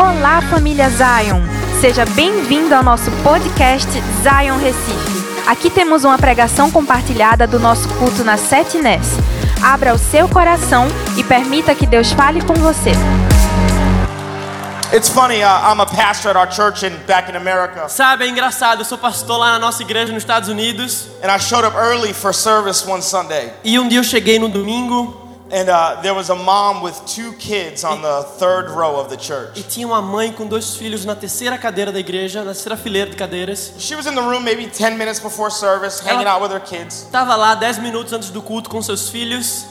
Olá, família Zion! Seja bem-vindo ao nosso podcast Zion Recife. Aqui temos uma pregação compartilhada do nosso culto na Sete Nes. Abra o seu coração e permita que Deus fale com você. It's funny, uh, I'm a pastor at our church in, back in America, Sabe, é engraçado, eu sou pastor lá na nossa igreja nos Estados Unidos and I showed up early for service one Sunday, e um dia eu cheguei no domingo and uh, there was a mom with two kids on the third row of the e church. tinha uma mãe com dois filhos na terceira cadeira da igreja, na terceira fileira de cadeiras. She was in the room maybe 10 minutes before service, hanging Ela- out with her kids, Tava lá 10 minutos antes do culto com seus filhos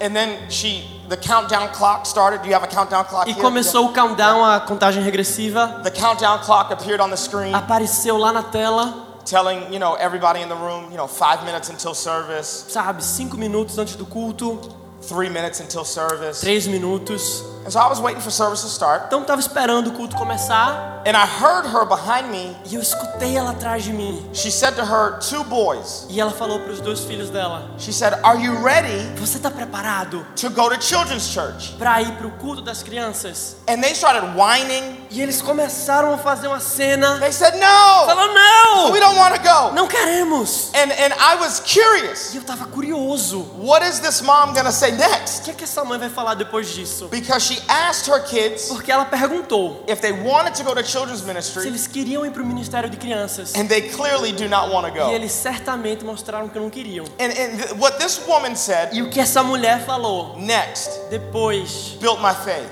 and then she, the countdown clock started. Do you have a countdown clock? e here? começou o countdown, a contagem regressiva. The countdown clock appeared on the screen, Apareceu lá na tela, telling you know everybody in the room, you know, five minutes until service, sabe, cinco minutos antes do culto, three minutes until service. três minutos. And so I was waiting for service to start, Então tava esperando o culto começar and I heard her behind me. e eu escutei ela atrás de mim. She said to her two boys. E ela falou para os dois filhos dela: She said, Are you ready Você tá preparado to go to children's church? para ir pro culto das crianças? And they started whining. E eles começaram a fazer uma cena. They said, No, Falou, não! we don't want to go. Não queremos! And, and I was curious. E eu tava curioso. What is this mom to say O next? que, é que essa mãe vai falar depois disso? Because she asked her kids Porque ela perguntou if they wanted to go to children's se ministry, eles queriam ir pro ministério de crianças. and they clearly do not want to E go. eles certamente mostraram que não queriam. And, and what this woman said E o que essa mulher falou next depois built my faith.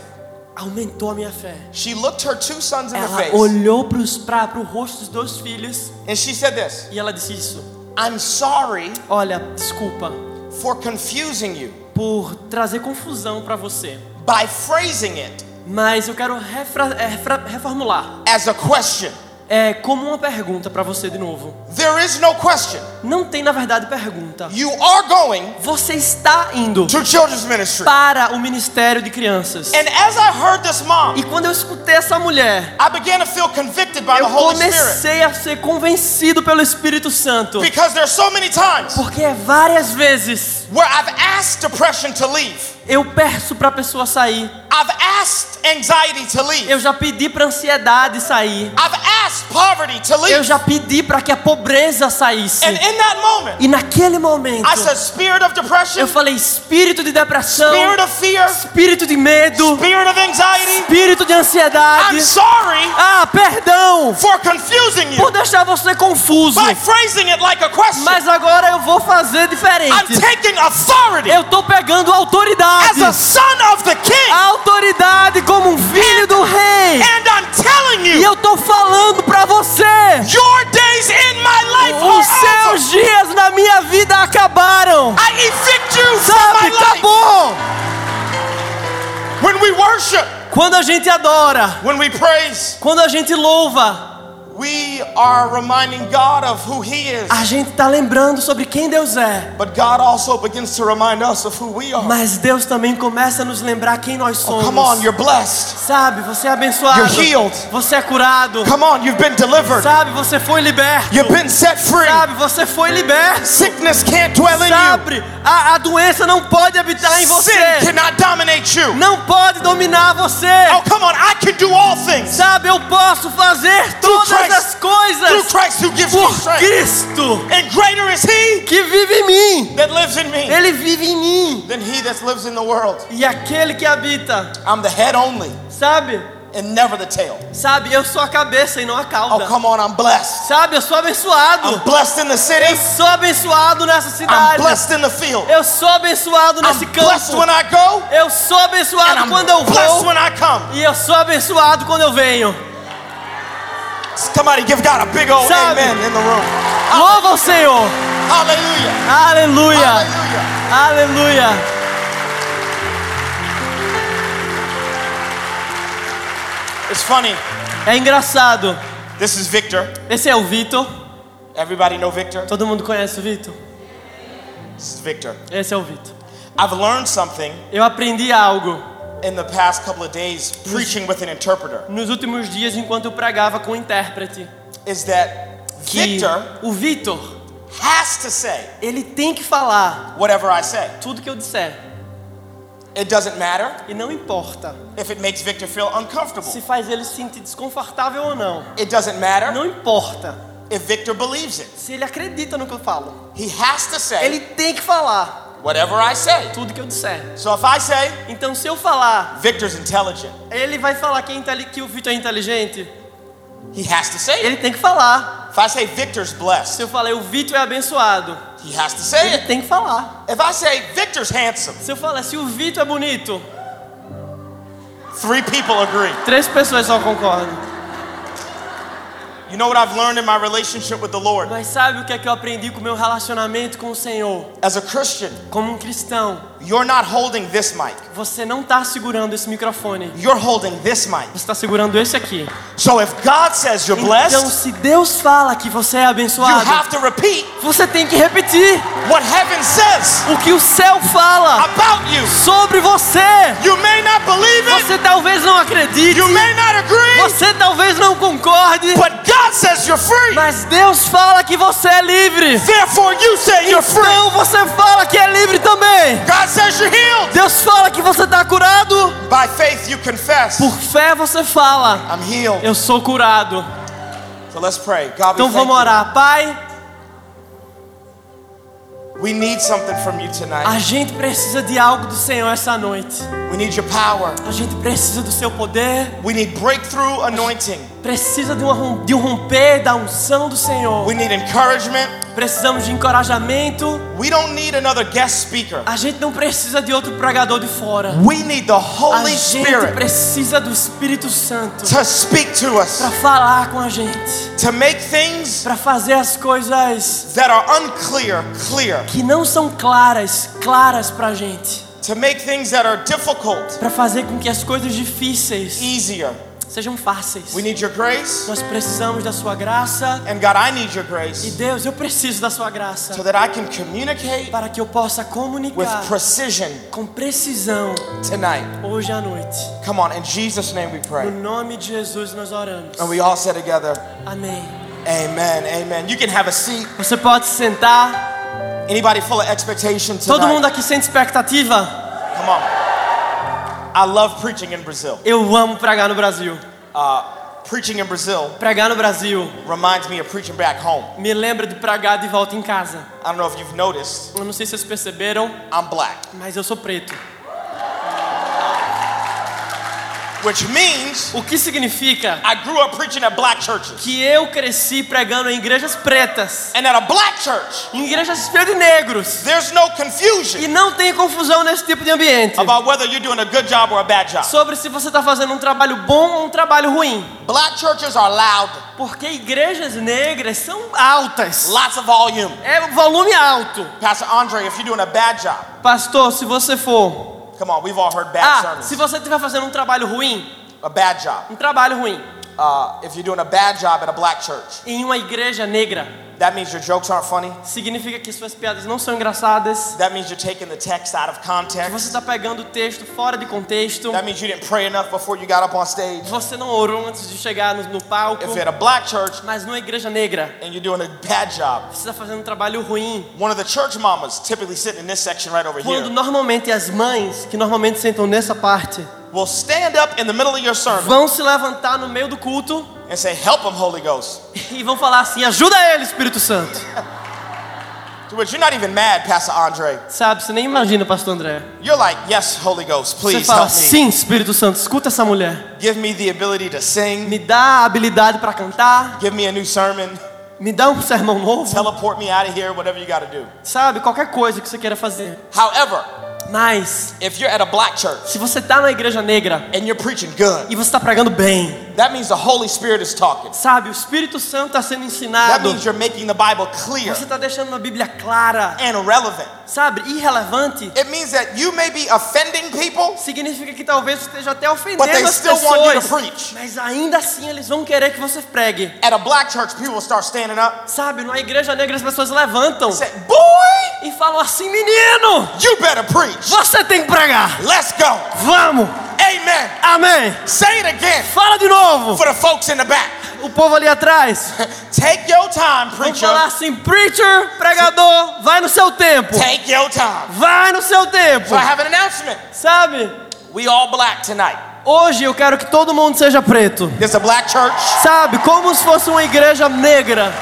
aumentou a minha fé. She looked her two sons in the Ela face olhou para o rosto dos dois filhos and she said this e ela disse isso. I'm sorry Olha, desculpa for confusing you por trazer confusão para você. By phrasing it Mas eu quero é, reformular. as a question. É como uma pergunta para você de novo. There is no question. Não tem na verdade pergunta. You are going Você está indo to children's ministry. para o ministério de crianças. And as I heard this mom, E quando eu escutei essa mulher, I began to feel convicted by the eu Holy Spirit. comecei a ser convencido pelo Espírito Santo. Because there's so many times Porque várias vezes where I've asked depression to leave. eu peço para a pessoa sair. I've asked anxiety to leave. Eu já pedi para ansiedade sair. I've asked poverty to Eu leave. já pedi para que a pobreza saísse. And in that moment, E naquele momento, I said, Spirit of depression, eu falei espírito de depressão, spirit of fear, espírito de medo, spirit of anxiety. espírito de ansiedade. I'm sorry Ah, perdão for confusing por you deixar você confuso. by phrasing it like a question. Mas agora eu vou fazer I'm diferente. taking authority Eu tô pegando as autoridade. a son of the king. A autoridade como um filho do rei. And I'm telling E you, eu tô falando pra você. your days in my life Os are over. seus dias na minha vida acabaram. I evict you from Sabe, my life. acabou. When we worship, Quando a gente adora, when we praise, quando a gente louva, we are reminding God of who He is. a gente tá lembrando sobre quem Deus é. But God also begins to remind us of who we are. Mas Deus também começa a nos lembrar quem nós somos. Oh, come on, you're blessed. Sabe, você é abençoado. You're healed. Você é curado. Come on, you've been delivered. Sabe, você foi liberto. You've been set free. Sabe, você foi liberto. Sickness can't dwell in you. Sabe, a, a doença não pode habitar em você. Sin cannot dominate you. Não pode dominar você. Oh, come on, I can do all things Sabe, eu posso fazer todas Christ. as coisas through Christ who gives me por strength. Cristo And greater is He que vive em mim. that lives in me Ele vive em mim. than He that lives in the world. E aquele que habita, I'm the head only sabe? and never the tail. Sabe, eu sou a cabeça e não a Oh, cauda. come on, I'm blessed. Sabe, eu sou abençoado. I'm blessed in the city. Sou abençoado nessa I'm cidade. blessed in the field. Eu sou abençoado nesse I'm blessed campo. when I go, Eu sou abençoado I'm quando eu blessed vou. when I come. E eu sou abençoado quando eu venho. Somebody give God a big old Sabe. amen in the room. Louva o Senhor. Aleluia. Hallelujah. Aleluia. It's funny. É engraçado. This is Victor. Esse é o Vitor. Everybody know Victor? Todo mundo conhece o Vitor? This is Victor. Esse é o Vitor. I've learned something Eu aprendi algo in the past couple of days preaching with an interpreter. nos últimos dias enquanto eu pregava com intérprete. Is that Victor o Vitor, has to say ele tem que falar whatever I say. tudo que eu disser. It doesn't matter E não importa if it makes Victor feel uncomfortable. se faz ele se sentir desconfortável ou não. It doesn't matter Não importa if Victor believes it. se ele acredita no que eu falo. He has to say Ele tem que falar whatever I say. tudo que eu disser. So if I say Então, se eu falar, Victor's intelligent, ele vai falar que, que o Vitor é inteligente. he has to say. Ele tem que falar. If I say Victor's Se blessed, eu falei o Vitor é abençoado, he has to say ele it. tem que falar. If I say Victor's handsome, Se eu falar se o Vitor é bonito, three people agree. três pessoas só concordam. You know what I've learned in my relationship with the Lord? Mas sabe o que é que eu aprendi com meu relacionamento com o Senhor? As a Christian, Como um cristão, you're not holding this mic. você não está segurando esse microfone. You're holding this mic. Você está segurando esse aqui. So if God says you're Então, blessed, se Deus fala que você é you abençoado, have to repeat você tem que repetir what heaven says o que o céu fala about you. sobre você. You may not believe it, Você talvez não acredite, you may not agree, você talvez não concorde, but God says you're free. mas Deus fala que você é livre. Therefore, you say you're free. Então você fala que é livre também. God. Deus fala que você está curado. By faith, you confess, Por fé você fala, I'm healed. eu sou curado. So let's pray. God, we, Então vamos you. orar. Pai, we need something from you a tonight. gente precisa de algo do Senhor essa noite. We need your power. A gente precisa do seu poder. We need breakthrough anointing. Precisa de, uma, de um romper da unção do Senhor. We need encouragement. Precisamos de encorajamento. We don't need another guest speaker. A gente não precisa de outro pregador de fora. We need the A Holy gente Spirit precisa do Espírito Santo to speak to us, para falar com a gente, to make things para fazer as coisas that are unclear clear, que não são claras, claras para a gente, to make things that are difficult para fazer com que as coisas difíceis easier. Sejam fáceis. We need your grace. Nós precisamos da sua graça And God, I need your e grace Deus, eu preciso da sua graça so that I can communicate para que eu possa with comunicar precision com precisão tonight. hoje à noite. Come on, in Jesus' name we No pray. nome de Jesus nós oramos. And we all say together, Amém. Amen, amen. You can have a seat. Você pode se sentar. Anybody full of expectation Todo mundo tonight? aqui sente expectativa? Come on. I love preaching in Brazil. Eu amo pregar no Brasil. Uh, preaching in Brazil Pregar no Brasil reminds me of preaching back home. me lembra de pregar de volta em casa. I don't know if you've noticed, Eu não sei se vocês perceberam, I'm black, mas eu sou preto. Which means O que significa I grew up preaching at black churches. que eu cresci pregando em igrejas pretas, And at a black church, em igrejas de negros. there's no confusion E não tem confusão nesse tipo de ambiente. about whether you're doing a good job or a bad job. Sobre se você está fazendo um trabalho bom ou um trabalho ruim. Black churches are loud, Porque igrejas negras são altas. lots of volume. É volume alto. Pastor Andre, if you're doing a bad job, Pastor, se você for. Come on, we've all heard bad Ah, sermons. se você estiver fazendo um trabalho ruim, A bad job. um trabalho ruim, Uh, if you're doing a bad job at a black church, em uma igreja negra, that means your jokes aren't funny. significa que suas piadas não são engraçadas. That means you're taking the text out of que Você context. está pegando o texto fora de contexto. That means you didn't pray enough before you got up on stage. Você não orou antes de chegar no, no palco. If you're at a black church Mas numa igreja negra, and you're doing a bad job, você está fazendo um trabalho ruim. one of the church mamas, typically sitting in this section right over Quando here, normalmente as mães, que normalmente sentam nessa parte, will stand up in the middle of your sermon vão se levantar no meio do culto and say, Help him, Holy Ghost. e vão falar assim: ajuda ele, Espírito Santo. To which you're not even mad, Pastor Andre. Sabe, você nem imagina, Pastor André. You're like, Yes, Holy Ghost, Você please fala: help me. sim, Espírito Santo, escuta essa mulher. Give me the ability to sing. Me dá a habilidade para cantar, Give me a new sermon. me dá um sermão novo. Teleport me out of here, whatever you got to do. Sabe, qualquer coisa que você queira fazer. However, Mas, if you're at a black church se você está na igreja negra and you're preaching good, e você está pregando bem, that means the Holy Spirit is talking. sabe, o Espírito Santo está sendo That ensinado. means you're making the Bible clear Você está deixando uma Bíblia clara, and relevant. sabe, irrelevante. It means that you may be offending people, Significa que talvez esteja até but they ofendendo as still want you to pessoas. preach. Mas ainda assim eles vão querer que você pregue. At a black church, people start standing up Sabe, numa igreja negra as pessoas levantam say, Boy, e falam assim: menino, you better preach. Você tem que pregar. Let's go. Vamos. Amen. Amém. Say it again Fala de novo. for the folks in the back. o povo ali atrás. Take your time, Vamos preacher. falar assim, preacher, pregador, vai no seu tempo. Take your time. Vai no seu tempo. So I have an announcement. Sabe? We all black tonight. Hoje eu quero que todo mundo seja preto. This is a black church, Sabe? Como se fosse uma igreja negra.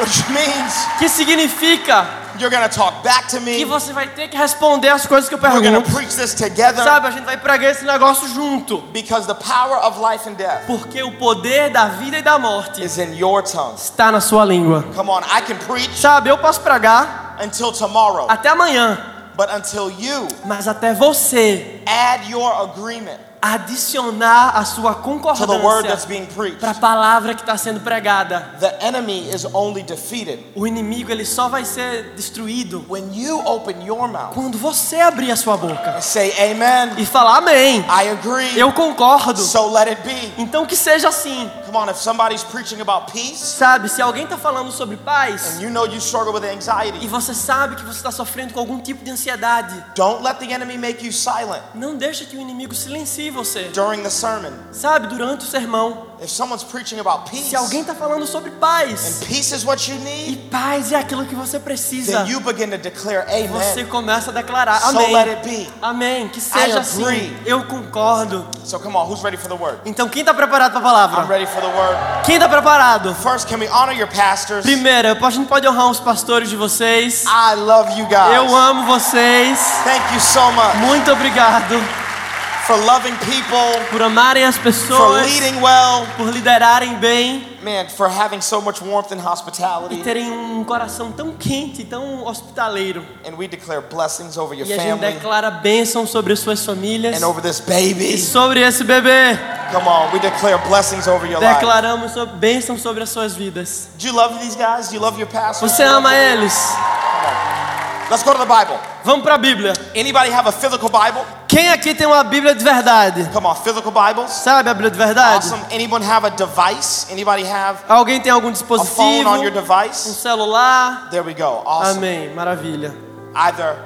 which means Que significa you're gonna talk back to que me. você vai ter que responder as coisas que eu We're gonna pergunto. preach this together Sabe? A gente vai pregar esse negócio junto. because the power of life and death Porque o poder da vida e da morte is in your tongue. está na sua língua. Come on, I can preach Sabe? Eu posso pregar until tomorrow, até amanhã. but until you Mas até você add your agreement adicionar a sua concordância para a palavra que está sendo pregada. the enemy is only defeated O inimigo ele só vai ser destruído when you open your mouth quando você abrir a sua boca and say, Amen. e falar amém. I agree. Eu concordo. So let it be. Então que seja assim. Come on, if somebody's preaching about peace Sabe, se alguém está falando sobre paz and you know you struggle with e anxiety, você sabe que você está sofrendo com algum tipo de ansiedade, don't let the enemy make you silent não deixe que o inimigo silencie você. during the sermon. Sabe, durante o sermão, If someone's preaching about peace se alguém está falando sobre paz and peace is what you e need, paz é aquilo que você precisa, then you begin to declare você começa a declarar So let amém. it be. Amém. Que seja assim. agree. Eu concordo. So come on, who's ready for the word? Então quem está preparado para a I'm palavra? ready for the word. Quem está preparado? First, can we honor your pastors? Primeiro, a gente pode honrar os pastores de vocês. I love you guys. Eu amo vocês. Thank you so much Muito obrigado for loving people, por amarem as for pessoas, leading well, por liderarem bem man, for having so much warmth and e hospitality. terem um coração tão quente, tão hospitaleiro. And we declare blessings over your E a gente family declara bênção sobre as suas famílias and over this e baby. sobre esse bebê. Come on, we declare blessings over your life. Declaramos sobre- bênção sobre as suas vidas. Do you love these guys? Do you love your pastors? Você ama eles? Let's go to the Bible. Vamos para a Bíblia. Anybody have a physical Bible? Quem aqui tem uma Bíblia de verdade? Come on, physical Bibles. Sabe a Bíblia de verdade? Awesome. Anyone have a device? Anybody have Alguém tem algum a phone dispositivo? on your Um device? celular? There we go. Awesome. Amém, maravilha. Either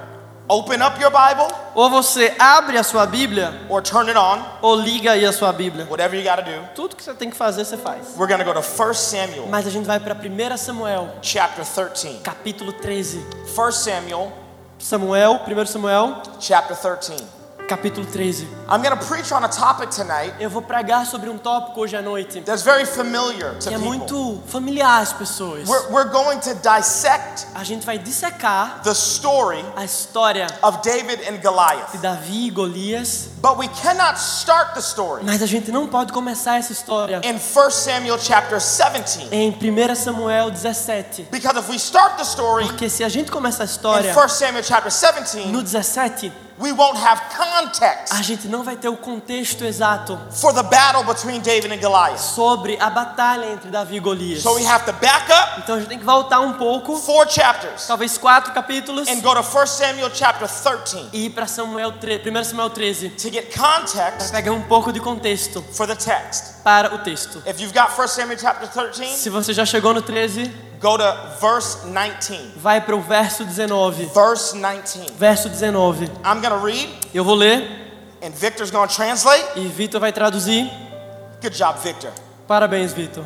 open up your Bible Ou você abre a sua Bíblia, or turn it on. ou liga aí a sua Bíblia. Whatever you got to do. Tudo que você tem que fazer, você faz. We're to go to 1 Samuel Mas a gente vai para 1 Samuel, chapter 13. capítulo 13. 1 Samuel Samuel, 1 Samuel, chapter 13. Capítulo 13. I'm going to preach on a topic tonight Eu vou pregar sobre um tópico hoje à noite that's very familiar to que é people. muito familiar às pessoas. We're, we're going to dissect A gente vai dissecar the story a história of David and de Goliath. Davi e Golias, But we cannot start the story mas a gente não pode começar essa história in 1 Samuel chapter 17. em 1 Samuel 17. Because if we start the story Porque se a gente começar a in história 1 Samuel chapter 17, no 17, we won't have context a gente não vai ter o contexto exato for the battle between David and Goliath. sobre a batalha entre Davi e Golias. So we have to back up Então a gente tem que voltar um pouco, four chapters talvez quatro capítulos, and go to 1 Samuel chapter 13 e ir para Samuel 3, 1 Samuel 13, to get context pegar um pouco de contexto for the text. para o texto. If you've got 1 Samuel chapter 13, Se você já chegou no 13, go to verse 19. vai para o verso 19. Verse 19. Verso 19. I'm going to read Eu vou ler and Victor's going to translate. e Vitor vai traduzir. Good job, Victor. Parabéns, Vitor.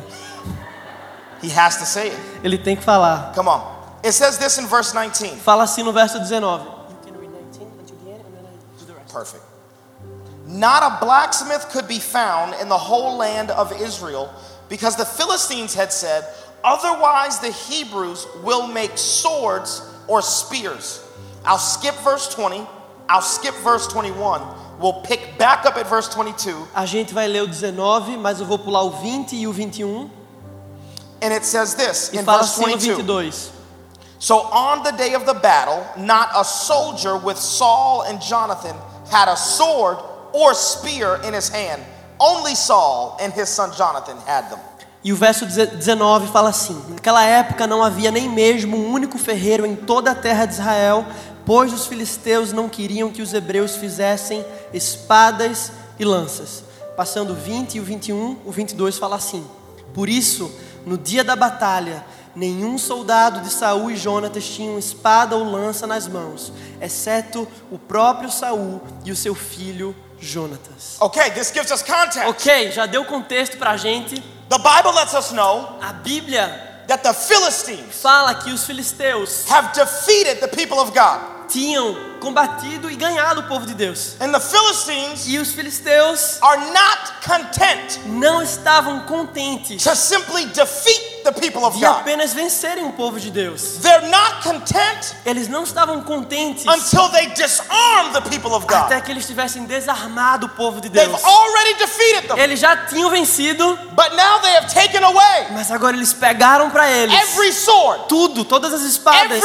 He has to say it. Ele tem que falar. Come on. It says this in verse 19. Fala assim no verso 19. Perfect. Not a blacksmith could be found in the whole land of Israel because the Philistines had said, Otherwise, the Hebrews will make swords or spears. I'll skip verse 20. I'll skip verse 21. We'll pick back up at verse 22. A gente vai ler o 19, mas eu vou pular o 20 e o 21. Um. And it says this E in fala verse assim 22. 22. So on the day of the battle, not a soldier with Saul and Jonathan had a sword or spear in his hand. Only Saul and his son Jonathan had them. E o verso 19 fala assim: Naquela época não havia nem mesmo um único ferreiro em toda a terra de Israel, pois os filisteus não queriam que os hebreus fizessem espadas e lanças. Passando o 20 e o 21, o 22 fala assim: Por isso, no dia da batalha, nenhum soldado de Saul e Jonatas tinham espada ou lança nas mãos, exceto o próprio Saul e o seu filho Jonatas. Okay, this gives us context. Ok, já deu contexto pra gente. The Bible lets us know A Bíblia that the Philistines fala que os filisteus have defeated the people of God. tinham combatido e ganhado o povo de Deus. And the Philistines E os filisteus are not content não estavam contentes to simply defeat the people of de apenas vencerem o povo de Deus. They're not content Eles não estavam contentes until they disarm the people of até que eles tivessem desarmado o povo de They've Deus. already defeated them, Eles já tinham vencido, but now they have taken away mas agora eles pegaram para eles tudo, todas as espadas,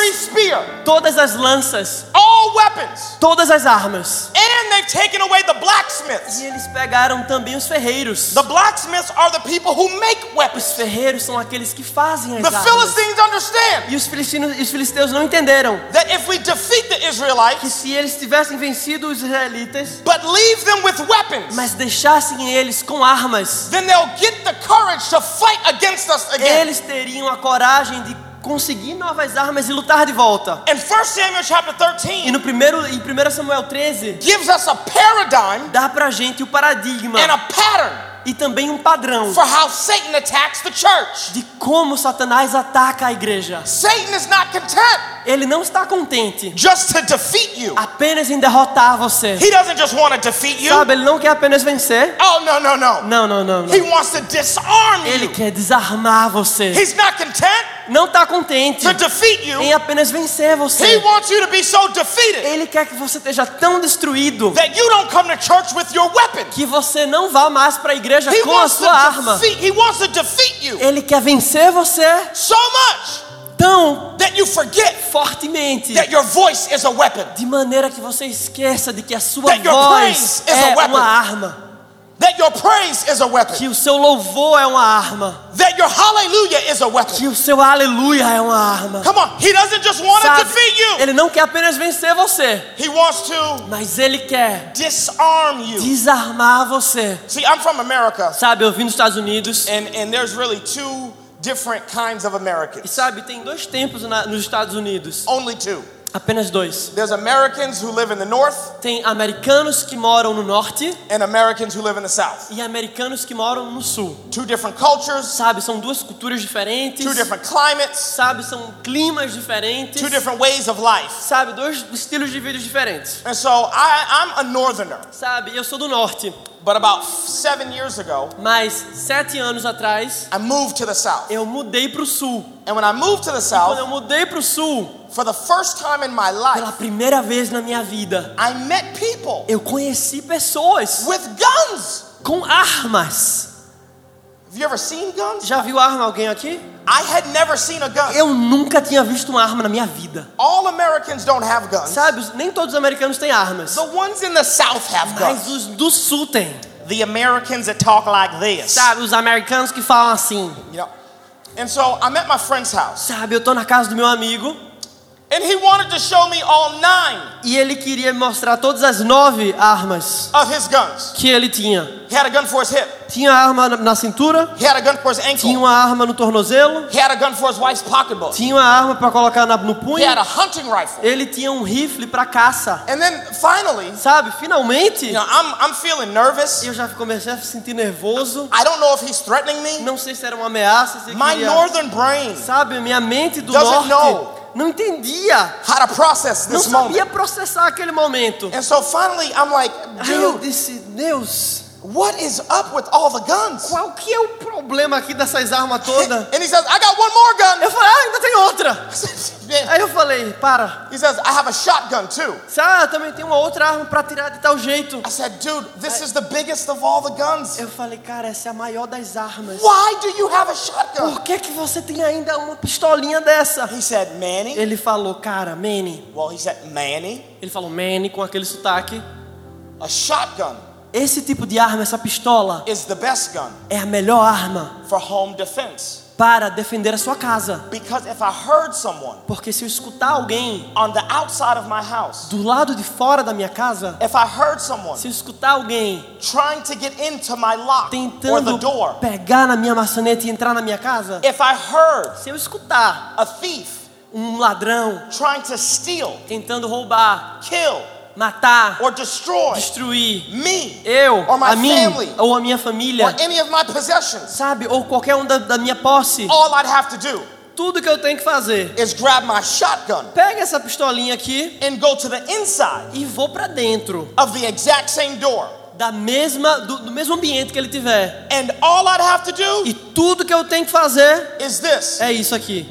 todas as lanças, all weapons, todas as armas. and they've taken away the blacksmiths. E eles pegaram também os ferreiros. The blacksmiths are the people who make Os weapons. ferreiros são aqueles que fazem as The armas. Philistines understand E os filistinos, os filisteus não entenderam that if we defeat the que Israelites, se eles tivessem vencido os israelitas, but leave them with weapons, mas deixassem eles com armas, then they'll get the courage to fight against us again. eles teriam a coragem de conseguir novas armas e lutar de volta. And 1 Samuel chapter E 13 no primeiro, em 1 Samuel 13, gives us a paradigm dá pra gente o paradigma and a pattern e também um padrão for how Satan attacks the church. de como Satanás ataca a igreja. Satan is not content Ele não está contente just to defeat you. apenas em derrotar você. He doesn't just want to defeat you. Sabe, ele não quer apenas vencer. Oh, no, no, no. Não, não, não, não. He wants to disarm Ele you. quer desarmar você. He's not content Não está contente to defeat you. em apenas vencer He você. wants you to be so defeated Ele quer que você esteja tão destruído that you don't come to church with your weapon. que você não vá mais para a igreja He com a sua arma. defeat. He wants to defeat you Ele quer vencer você so much tão that you forget fortemente that your voice is a weapon. de maneira que você esqueça de que a sua voz é uma arma, que o seu louvor é uma arma, That your hallelujah is a weapon. que o seu aleluia é uma arma. Come on, he doesn't just want to Sabe? defeat you. Ele não quer apenas vencer você, He wants to mas ele quer disarm you. desarmar você. See, I'm from America, Sabe, eu vim dos Estados Unidos and, and there's really two different kinds of e Americans. sabe, tem dois tempos na- nos Estados Unidos, Only two. Apenas dois. There's Americans who live in the north Tem americanos que moram no norte and Americans who live in the south. e americanos que moram no sul. Two different cultures, Sabe, são duas culturas diferentes. two different climates, Sabe, são climas diferentes. two different ways of life. Sabe, dois estilos de vida diferentes. And so I, I'm a northerner, Sabe, eu sou do norte, but about seven years ago, mas sete anos atrás I moved to the south. eu mudei para o sul. And when I moved to the Quando eu south, mudei para o sul, for the first time in my pela life, primeira vez na minha vida, I met people eu conheci pessoas with guns. com armas. Have you ever seen guns? Já viu arma alguém aqui? I had never seen a gun. Eu nunca tinha visto uma arma na minha vida. All Americans don't have guns. Sabe, nem todos os americanos têm armas. The ones in the south have Mas guns. os do sul têm. The Americans that talk like this. Sabe, os americanos que falam assim. You know? And so I'm at my friend's house, Sabe, eu tô na casa do meu amigo and he wanted to show me all nine e ele queria mostrar todas as nove armas of his guns. que ele tinha. He had a gun for his hip. Tinha arma na- cintura, He had a gun for his tinha ankle. uma arma no tornozelo, He had a gun for his wife's pocketbook. tinha uma arma para colocar na- no He punho, had a hunting rifle. ele tinha um rifle para caça. And then finally, Sabe, finalmente, you know, I'm, I'm feeling nervous. eu já comecei a me sentir nervoso. I don't know if he's threatening me. Não sei se era uma ameaça, se My queria, northern brain, sabe, minha mente do norte know. Não entendia, how to process não this moment. sabia processar aquele momento. And so finally, I'm like, Aí eu dude, disse, Deus, what is up with all the guns? qual que é o problema aqui dessas armas todas? And he says, I got one more gun. Eu falei, ah, ainda tem outra. Aí eu falei, para. He says, I have a shotgun too. Ah, também tem uma outra arma para tirar de tal jeito. I said, dude, this is the biggest of all the guns. Eu falei, cara, essa é a maior das armas. Why do you have a shotgun? Por que que você tem ainda uma pistolinha dessa? He said, Manny. Ele falou, cara, Manny. Well, he said, Manny, Ele falou, Manny, com aquele sotaque. a shotgun Esse tipo de arma, essa pistola, is the best gun é a melhor arma for home defense. para defender a sua casa. Because if I heard someone Porque se eu escutar alguém on the outside of my house, do lado de fora da minha casa, if I heard someone se eu escutar alguém trying to get into my lock tentando door, pegar na minha maçaneta e entrar na minha casa, if I heard se eu escutar a thief um ladrão trying to steal, tentando roubar, kill, matar, or destroy destruir me eu, or my a mim family ou a minha or família, any of my possessions, sabe? Ou qualquer um da, da minha posse. all I'd have to do Tudo que eu tenho que fazer, is grab my shotgun pega essa pistolinha aqui and go to the inside e vou pra dentro of the exact same door. da mesma do, do mesmo ambiente que ele tiver. And all I'd have to do E tudo que eu tenho que fazer is this. é isso aqui.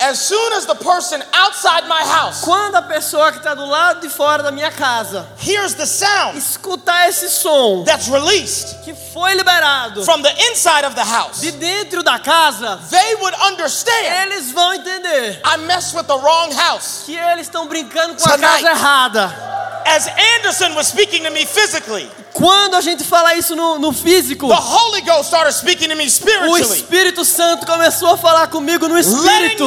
As soon as the person outside my house Quando a pessoa que está do lado de fora da minha casa hears the sound escutar esse som that's released que foi liberado from the inside of the house, de dentro da casa, they would understand eles vão entender I messed with the wrong house. que eles estão brincando com a Tonight. casa errada. As Anderson was speaking to me physically, Quando a gente fala isso no, no físico, the Holy Ghost started speaking to me o Espírito Santo começou a falar comigo no Espírito,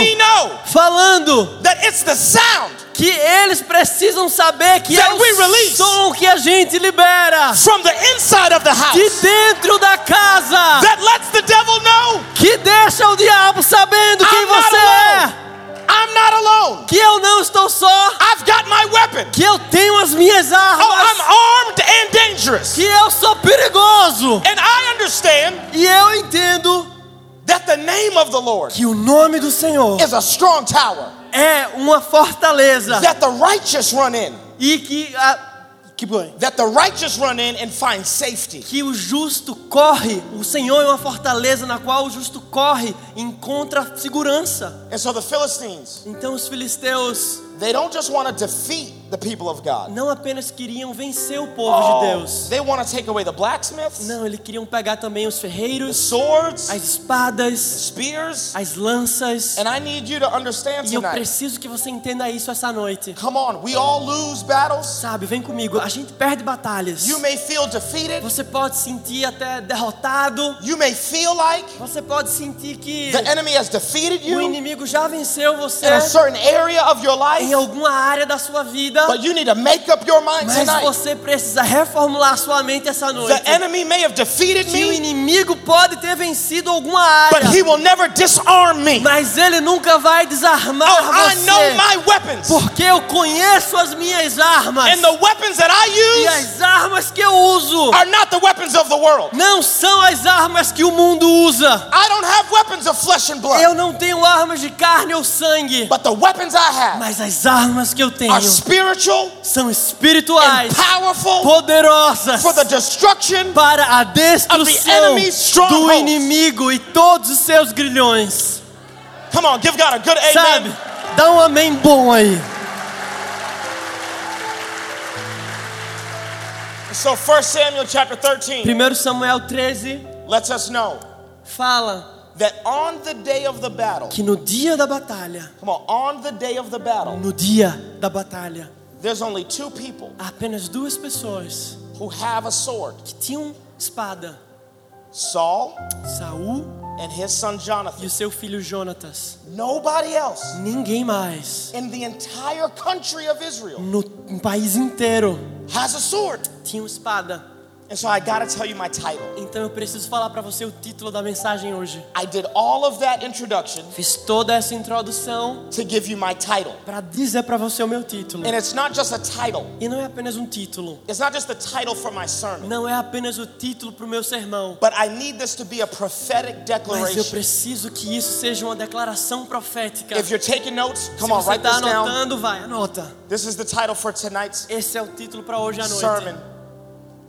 falando that it's the sound que eles precisam saber que é o som que a gente libera from the inside of the de dentro da casa. That lets the devil know que deixa o diabo sabendo quem você é, I'm not alone. que eu não estou só, I've got my weapon. que eu tenho as minhas Oh, I'm armas, armed and dangerous. que eu sou perigoso. And I understand E eu entendo that the name of the Lord que o nome do Senhor is a strong tower é uma fortaleza that the righteous run in. e que a, que bom, That the righteous run in and find safety. que o justo corre, o Senhor é uma fortaleza na qual o justo corre e encontra segurança. And so the Philistines, Então os filisteus they don't just want to defeat the people of God. não apenas queriam vencer o povo Oh, de Deus, they want to take away the blacksmiths, não, eles queriam pegar também os the ferreiros, swords, as espadas, spears. as lanças. And I need you to understand E eu tonight. preciso que você entenda isso essa noite. Come on, we all lose battles. Sabe, vem comigo. A gente perde batalhas. You may feel defeated. Você pode sentir até derrotado. You may feel like Você pode sentir que the enemy has defeated o you inimigo já venceu você in a certain area of your life. em alguma área da sua vida. But you need to make up your mind Mas tonight. você precisa reformular sua mente essa noite. The enemy may have defeated Que o me, inimigo pode ter vencido alguma but he área, will never disarm me. mas ele nunca vai desarmar Oh, I know você. my weapons. Porque eu conheço as minhas armas. And the weapons that I E use as armas que eu uso are not the weapons of the world. não são as armas que o mundo usa. I don't have weapons of flesh and blood. Eu não tenho armas de carne ou sangue, But the weapons I have mas as armas que eu tenho are spiritual são espirituais, poderosas for the destruction para a destruição do inimigo e todos os seus grilhões. Come on, give God a good Sabe? amen. Dá um amém bom aí. So 1 Samuel chapter 13 1 Samuel 13 lets us know fala that on the day of the battle, que no dia da batalha, come on, on the day of the battle, no dia da batalha, there's only two people há apenas duas pessoas who have a sword que tinham espada: Saul Saul and his son e Jonathan. o seu filho Jonatas. Nobody else Ninguém mais in the entire country of Israel no país inteiro has a sword. tinha espada. And so I gotta tell you my title. Então eu preciso falar para você o título da mensagem hoje. I did all of that introduction Fiz toda essa introdução to give you my title. para dizer para você o meu título. And it's not just a title, E não é apenas um título. it's not just the title for my sermon, Não é apenas o título para o meu sermão. but I need this to be a prophetic Mas eu declaration. preciso que isso seja uma declaração profética. If you're taking notes, Se come on, você write está this down. anotando, vai, anota. This is the title for tonight's Esse é o título para hoje à noite. sermon.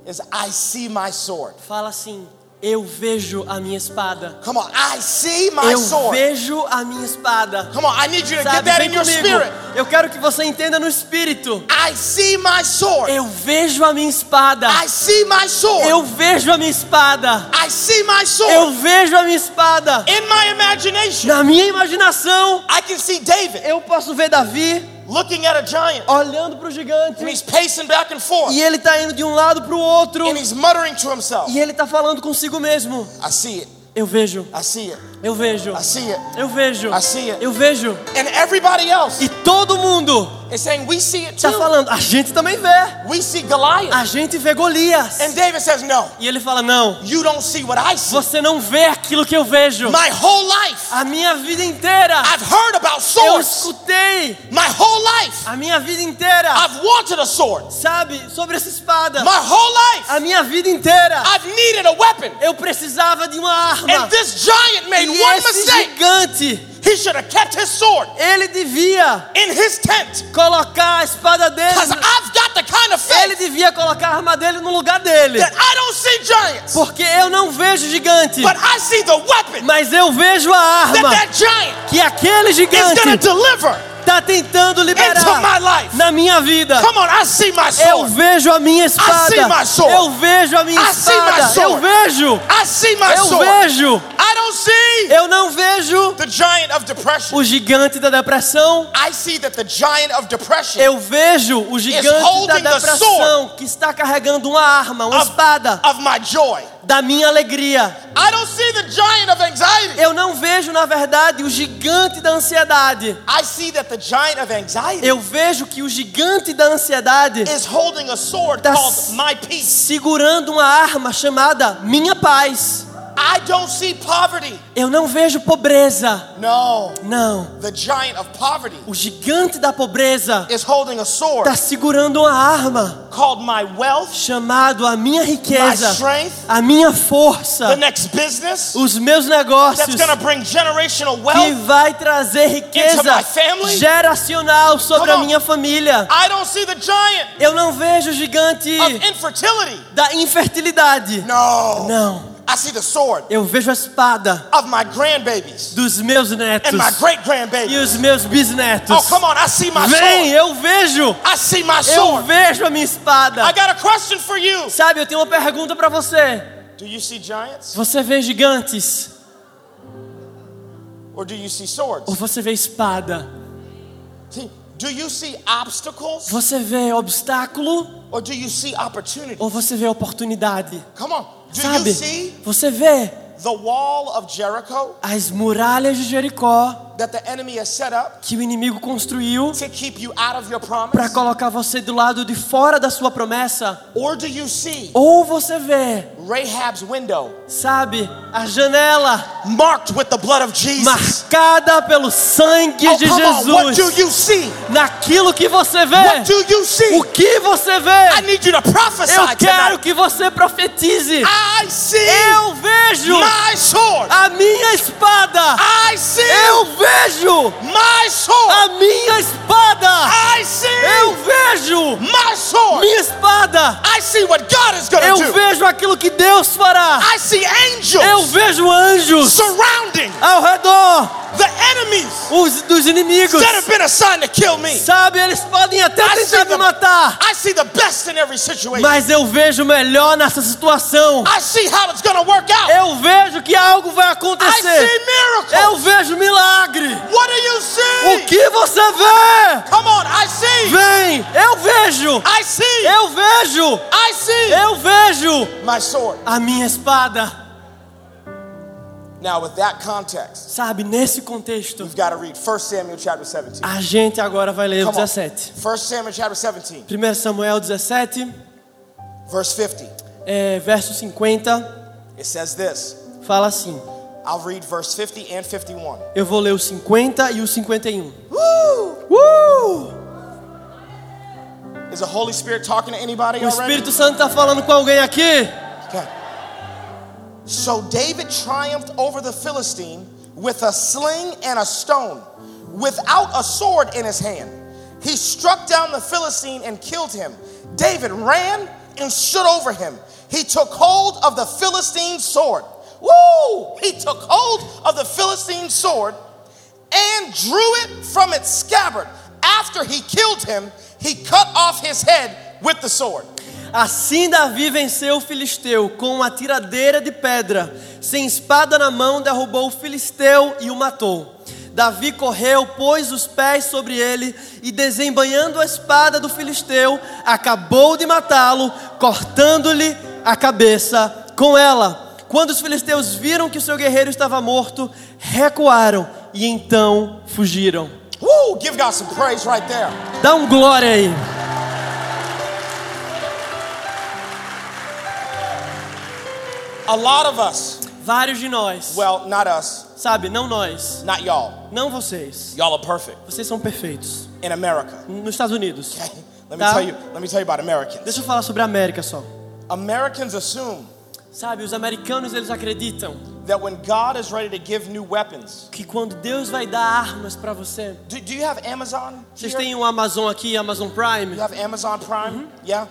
Is I see my sword. Fala assim: Eu vejo a minha espada. Come on, I see my Eu sword. vejo a minha espada. Come on, I need you to get Sabe, that vem in your spirit. Eu quero que você entenda no espírito. I see my sword. Eu vejo a minha espada. I see my sword. Eu vejo a minha espada. I see my sword. Eu vejo a minha espada. In my imagination, Na minha imaginação, I can see David eu posso ver Davi looking at a giant olhando para o gigante and he's pacing back and forth e ele está indo de um lado para o outro and he's muttering to himself. e ele está falando consigo mesmo. I see it. Eu vejo, I see it. Eu vejo. I see it. Eu vejo. I see it. Eu vejo. And everybody else E todo mundo is saying, We see it está too. falando, a gente também vê. We see Goliath. A gente vê Golias. And David says, No, E ele fala: Não, you don't see what I see. você não vê aquilo que eu vejo. My whole life, A minha vida inteira. I've heard about Eu swords. escutei My whole life, a minha vida inteira. I've wanted a sword. Sabe, sobre essa espada. My whole life, A minha vida inteira. I've needed a weapon. Eu precisava de uma arma. And this giant made E one esse mistake. gigante, He should have kept his sword ele devia in his tent. colocar a espada dele. I've got the kind of Ele faith devia colocar a arma dele no lugar dele. that I don't see giants, Porque eu não vejo gigante, but I see the weapon mas eu vejo a that arma that giant que aquele is gigante deliver está tentando liberar my life. na minha vida. Come on, I see my Eu vejo a minha espada. Eu vejo a minha I see my espada. Eu vejo. Eu vejo. I don't see Eu não vejo the giant of depression. o gigante da depressão. I see that the giant of depression Eu vejo o gigante da depressão que está carregando uma arma, uma espada of my joy. Da minha alegria. I don't see the giant of anxiety. Eu não vejo, na verdade, o gigante da ansiedade. Eu vejo que o gigante da ansiedade peace. segurando uma arma chamada minha paz. I don't see poverty. Eu não vejo pobreza. No, Não. the giant of poverty O gigante da pobreza is holding a sword está segurando uma arma called my wealth, chamado a minha my riqueza, strength, a minha the força, next business os meus that's negócios going to bring generational que wealth. vai trazer riqueza Into my family? geracional sobre Come a minha família. I don't see the giant Eu não vejo o gigante of infertility. da infertilidade. No. Não. I see the sword Eu vejo a espada of my grandbabies dos meus netos and my great e grandbabies. os meus bisnetos. Oh, come on. I see my Vem, sword. eu vejo. I see my Eu sword. vejo a minha espada. I got a question for you. Sabe, eu tenho uma pergunta para você. Do you see giants Você vê gigantes or do you see ou swords? você vê espada? See, Do you see obstacles Você vê obstáculo or do you see opportunity? ou você vê oportunidade? Come on. Do Sabe? you see Você vê the wall of Jericho as muralhas de Jericó that the enemy has set up que o inimigo construiu to keep you out of your para promise? colocar você do lado de fora da sua promessa? Or do you see Ou você vê, Rahab's window sabe, a janela marked with the blood of Jesus? marcada pelo sangue Oh, de come on. What do Jesus? you see? Naquilo que você What vê, do you see? o que você I vê? need you to prophesy Eu quero tonight. que você profetize. I see Eu vejo my sword. a minha espada. I see Eu vejo my sword. a minha espada. I see Eu vejo my sword. minha espada. I see what God is going Eu do. vejo aquilo que Deus fará. I see Eu angels vejo anjos surrounding ao redor the enemies os, dos inimigos. that have been assigned to kill me. Sabe, eles podem até I tentar me matar. I see the best in every situation. Mas eu vejo o melhor nessa situação. I see how it's to work out. Eu vejo que algo vai I acontecer. see miracles. Eu vejo milagre. What do you see? O que você vê? Come on, I see. Vem, eu vejo. I see. Eu vejo. I see Eu vejo my sword. a minha espada. Now, with that context, Sabe, nesse contexto, we've got to read 1 Samuel chapter 17. a gente agora vai ler o Come on. 17. 1 Samuel chapter 17, 1 Samuel 17, verse 50. é, verso 50, It says this. fala assim. I'll read verse 50 and 51. Eu vou ler o 50 e o 51. Woo! Uh! Is the Holy Spirit talking to anybody O already? Espírito Santo está falando com alguém aqui? Okay. So David triumphed over the Philistine with a sling and a stone, without a sword in his hand. He struck down the Philistine and killed him. David ran and stood over him. He took hold of the Philistine's sword. Woo! He took hold of the Philistine's sword and drew it from its scabbard. After he killed him, he cut off his head with the sword. Assim Davi venceu o filisteu com uma tiradeira de pedra. Sem espada na mão, derrubou o filisteu e o matou. Davi correu, pôs os pés sobre ele e, desembanhando a espada do filisteu, acabou de matá-lo, cortando-lhe a cabeça com ela. Quando os filisteus viram que o seu guerreiro estava morto, recuaram e então fugiram. Woo! Give God some praise right there. Dá um glória aí. A lot of us, Vários de nós, well, not us, sabe, não nós, not y'all. não vocês. Y'all are perfect Vocês são perfeitos. in America. Nos Estados Unidos. Okay? Let me Tá. tell you, let me tell you about Americans. Deixa eu falar sobre a América só. Americans assume Sabe, os americanos eles acreditam that when God is ready to give new weapons, que quando Deus vai dar armas para você. do, do you have Amazon? Vocês têm o Amazon aqui, Amazon Prime. You have Amazon Prime? Yeah.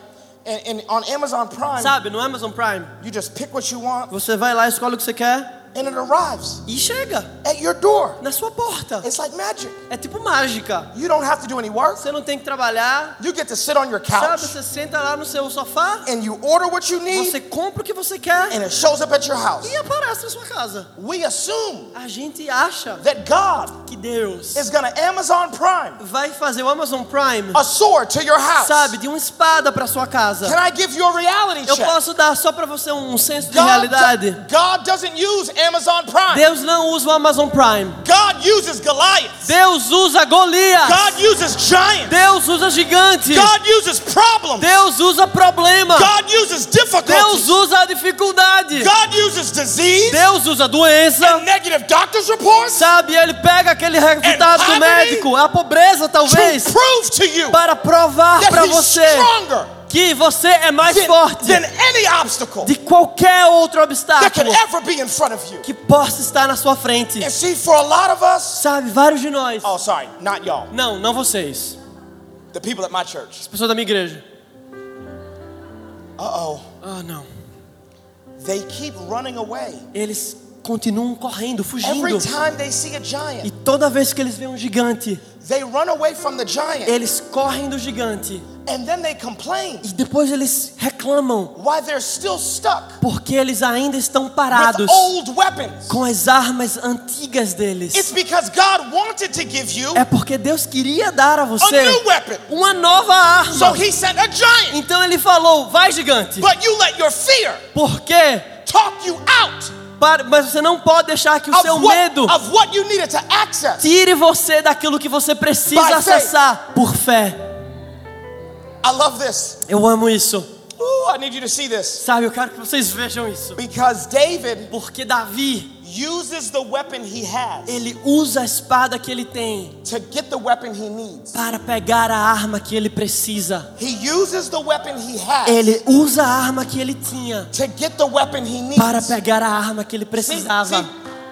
And, and on Amazon Prime, Sabe, no Amazon Prime, you just pick what you want. você vai lá, escolhe o que você quer and it arrives e chega at your door. na sua porta. It's like magic. É tipo mágica. You don't have to do any work. Você não tem que trabalhar. You get to sit on your Sabe, couch você senta lá no seu sofá, and you order what you need você compra o que você quer and it shows up at your house. e aparece na sua casa. We assume A gente acha that God que Deus is to Amazon Prime vai fazer o Amazon Prime, a sword to your house. sabe, de uma espada para sua casa. Can I give you a reality Eu check? posso dar só para você um senso de God, realidade. God doesn't use Amazon Prime. Deus não usa o Amazon Prime. God uses Goliath. Deus usa Golias. God uses giants. Deus usa gigante. God uses problems. Deus usa problema. God uses Deus difficulties. usa a dificuldade. God uses disease Deus usa doença. and negative doctor's reports Sabe, ele pega aquele resultado do médico, a pobreza talvez, to prove to you para provar para você stronger que você é mais than, forte than any obstacle de qualquer outro obstáculo que possa estar na sua frente. And see, for a lot of us, Sabe, vários de nós. oh, sorry, not y'all, Não, não vocês. the people at my church. As pessoas da minha igreja. Uh oh, Ah, não. they keep running away. Eles continuam correndo, fugindo. Every time they see a E giant, toda vez que eles veem um gigante, they run away from the giant eles correm do gigante. and then they complain E depois eles reclamam porque eles ainda estão parados com as armas antigas deles. It's because God wanted to give you É porque Deus queria dar a você uma nova So arma. he sent a giant. Então ele falou: vai gigante. But you let your fear Por quê? talk you out Para- Mas você não pode deixar que o seu what, medo tire você daquilo que você precisa acessar por fé. I love this. Eu amo isso. Ooh, I need you to see this. Sabe, eu quero que vocês vejam isso. Because David Porque Davi, uses the weapon he has ele usa a espada que ele tem to get the weapon he needs. para pegar a arma que ele precisa. He uses the weapon he has Ele usa a arma que ele tinha to get the weapon he needs. para pegar a arma que ele See- precisava. see,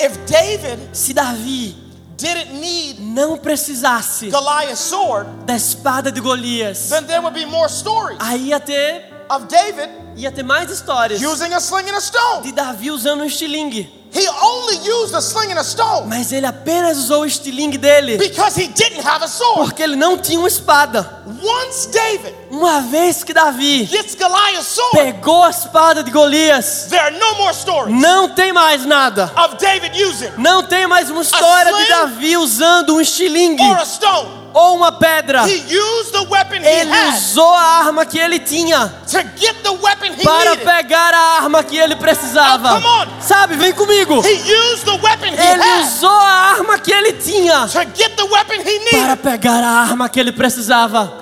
if David Se Davi didn't need não precisasse sword, da espada de Golias, then there would be more stories aí ia ter, of David ia ter mais histórias using a sling and a stone. de Davi usando um estilingue. He only used a sling and a stone Mas ele apenas usou o estilingue dele because he didn't have a sword. porque ele não tinha uma espada. Once David Uma vez que Davi gets Goliath's sword, pegou a espada de Golias, there are no more stories não tem mais nada. of David using Não tem mais uma história de? Davi usando um estilingue or a stone. Ou uma pedra. He used the weapon he Ele had usou a arma que ele tinha to get the weapon he para needed. pegar a arma que ele precisava. Come on. Sabe, vem comigo. He used the weapon he Ele had usou a arma que ele tinha to get the weapon he para pegar a arma que ele precisava.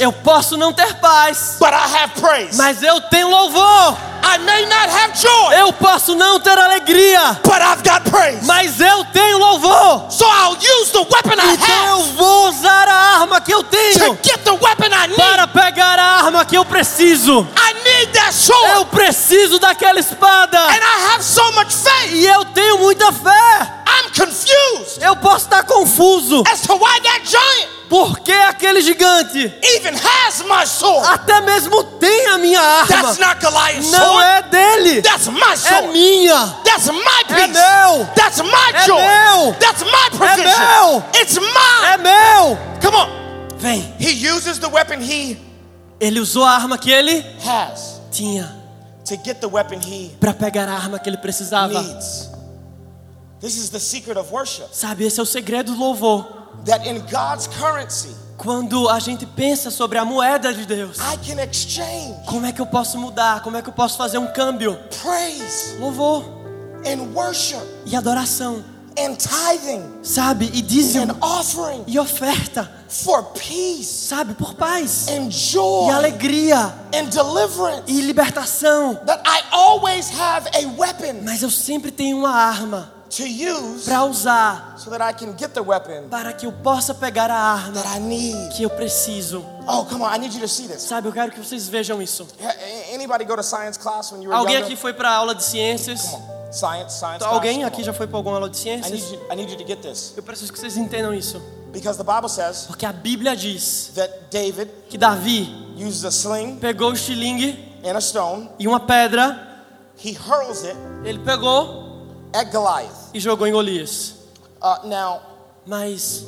Eu posso não ter paz, mas eu tenho louvor. I may not have joy, Eu posso não ter alegria, but I've got praise. mas eu tenho louvor. So I'll use the weapon I Então eu vou usar a arma que eu tenho para pegar a arma que eu preciso. I need that sword. Eu preciso daquela espada. So. E eu tenho muita fé. I'm confused Eu posso estar confuso. as to why that giant Por que aquele gigante even has my sword. até mesmo tem a minha arma? That's not Goliath's Não sword. é dele. That's my É sword. minha. That's my É peace. meu. That's my É joy. meu. That's my provision. meu. It's mine. É meu. Come on. Vem. He uses the weapon he Ele usou a arma que ele has tinha para pegar a arma que ele precisava. needs. This is the secret of worship. Sabe, esse é o segredo do louvor. That in God's currency, Quando a gente pensa sobre a moeda de Deus, I can exchange como é que eu posso mudar? Como é que eu posso fazer um câmbio? praise Louvor and worship e adoração, and tithing sabe? E dízimo and offering e oferta, for peace sabe? Por paz and e joy alegria and deliverance. e libertação. That I always have a weapon Mas eu sempre tenho uma arma para usar so that I can get the weapon para que eu possa pegar a arma that I need. que eu preciso. Oh, come on, I need you to see this. Sabe, eu quero que vocês vejam isso. Anybody go to science class when you were Alguém younger? aqui foi para aula de ciências? Come on. Science, science Alguém class. aqui já foi para alguma aula de I need, ciências? you, I need you to get this. Eu preciso que vocês entendam isso. Because the Bible says Porque a Bíblia diz that David que Davi uses a sling pegou o estilingue and a stone. e uma pedra, He hurls it ele pegou at Goliath. e jogou em Golias. Uh, now, Mas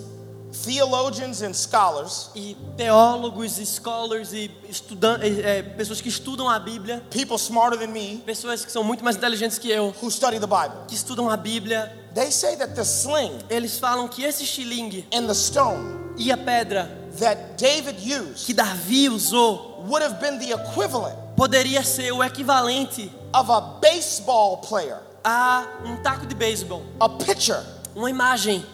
theologians and scholars, e teólogos, e scholars e estudan é, pessoas que estudam a Bíblia, people smarter than me pessoas que são muito mais inteligentes que eu, who study the Bible, que estudam a Bíblia, they say that the sling eles falam que esse estilingue and the stone e a pedra that David used que Davi usou would have been the equivalent poderia ser o equivalente of a baseball player, a um taco de beisebol, a pitcher, uma imagem,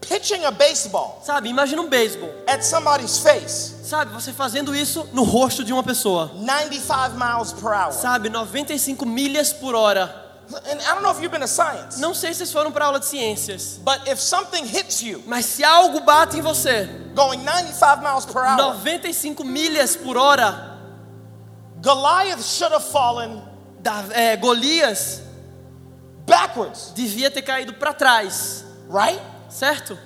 pitching a baseball sabe? Imagina um beisebol, at somebody's face, sabe? Você fazendo isso no rosto de uma pessoa, 95 miles per hour. sabe? 95 milhas por hora. And I don't know if you've been to science, Não sei se vocês foram para aula de ciências, but if something hits you mas se algo bate em você, going 95 miles per hour, 95 milhas por hora, Goliath should have fallen da, é, Golias backwards, devia ter caído para trás, right? certo?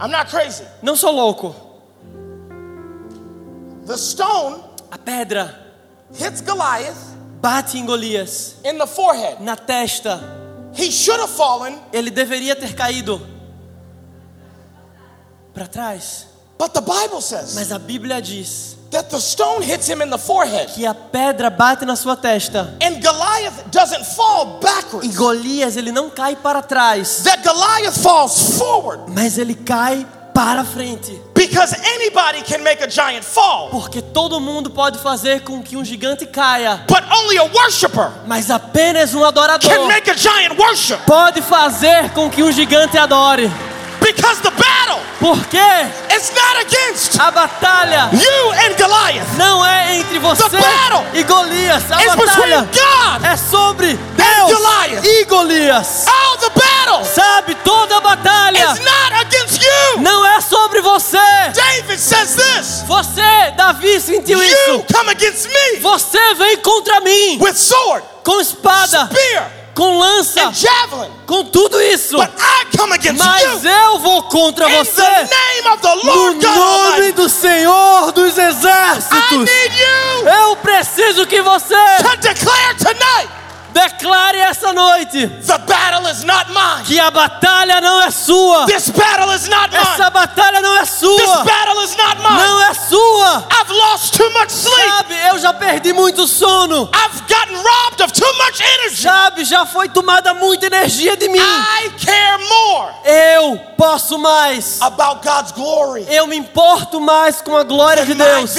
I'm not crazy. Não sou louco. The stone A pedra hits Goliath bate em Golias in the forehead. na testa. He should have fallen, Ele deveria ter caído para trás. but the Bible says Mas a Bíblia diz that the stone hits him in the forehead. que a pedra bate na sua testa. And Goliath doesn't fall E backwards. Golias ele não cai para trás, That Goliath falls forward mas ele cai para frente. because anybody can make a giant fall, Porque todo mundo pode fazer com que um gigante caia, but only a worshiper mas apenas um adorador can make a giant worship pode fazer com que um gigante adore. Because the battle Porque is not against a batalha you and Goliath. não é entre você The battle e Golias. A It's between batalha God é sobre Deus Goliath. e Golias. Oh, the battle Sabe, toda batalha is not against you. não é sobre você. David says this Você, Davi, sentiu You isso. come against me Você vem contra mim with sword, com espada, spear, com lança, com tudo isso. but I come against Mas eu vou contra você no nome do Senhor dos I Exércitos. need you Eu preciso que você declare essa noite the battle is not mine. que a batalha não é sua. This battle is not Essa batalha não é This sua. battle is not mine. Não é sua. I've lost too much sleep. Sabe, eu já perdi muito sono. I've gotten robbed of too much energy. Sabe, já foi tomada muita energia de mim. I care more Eu posso mais. about God's glory Eu me importo mais com a glória de Deus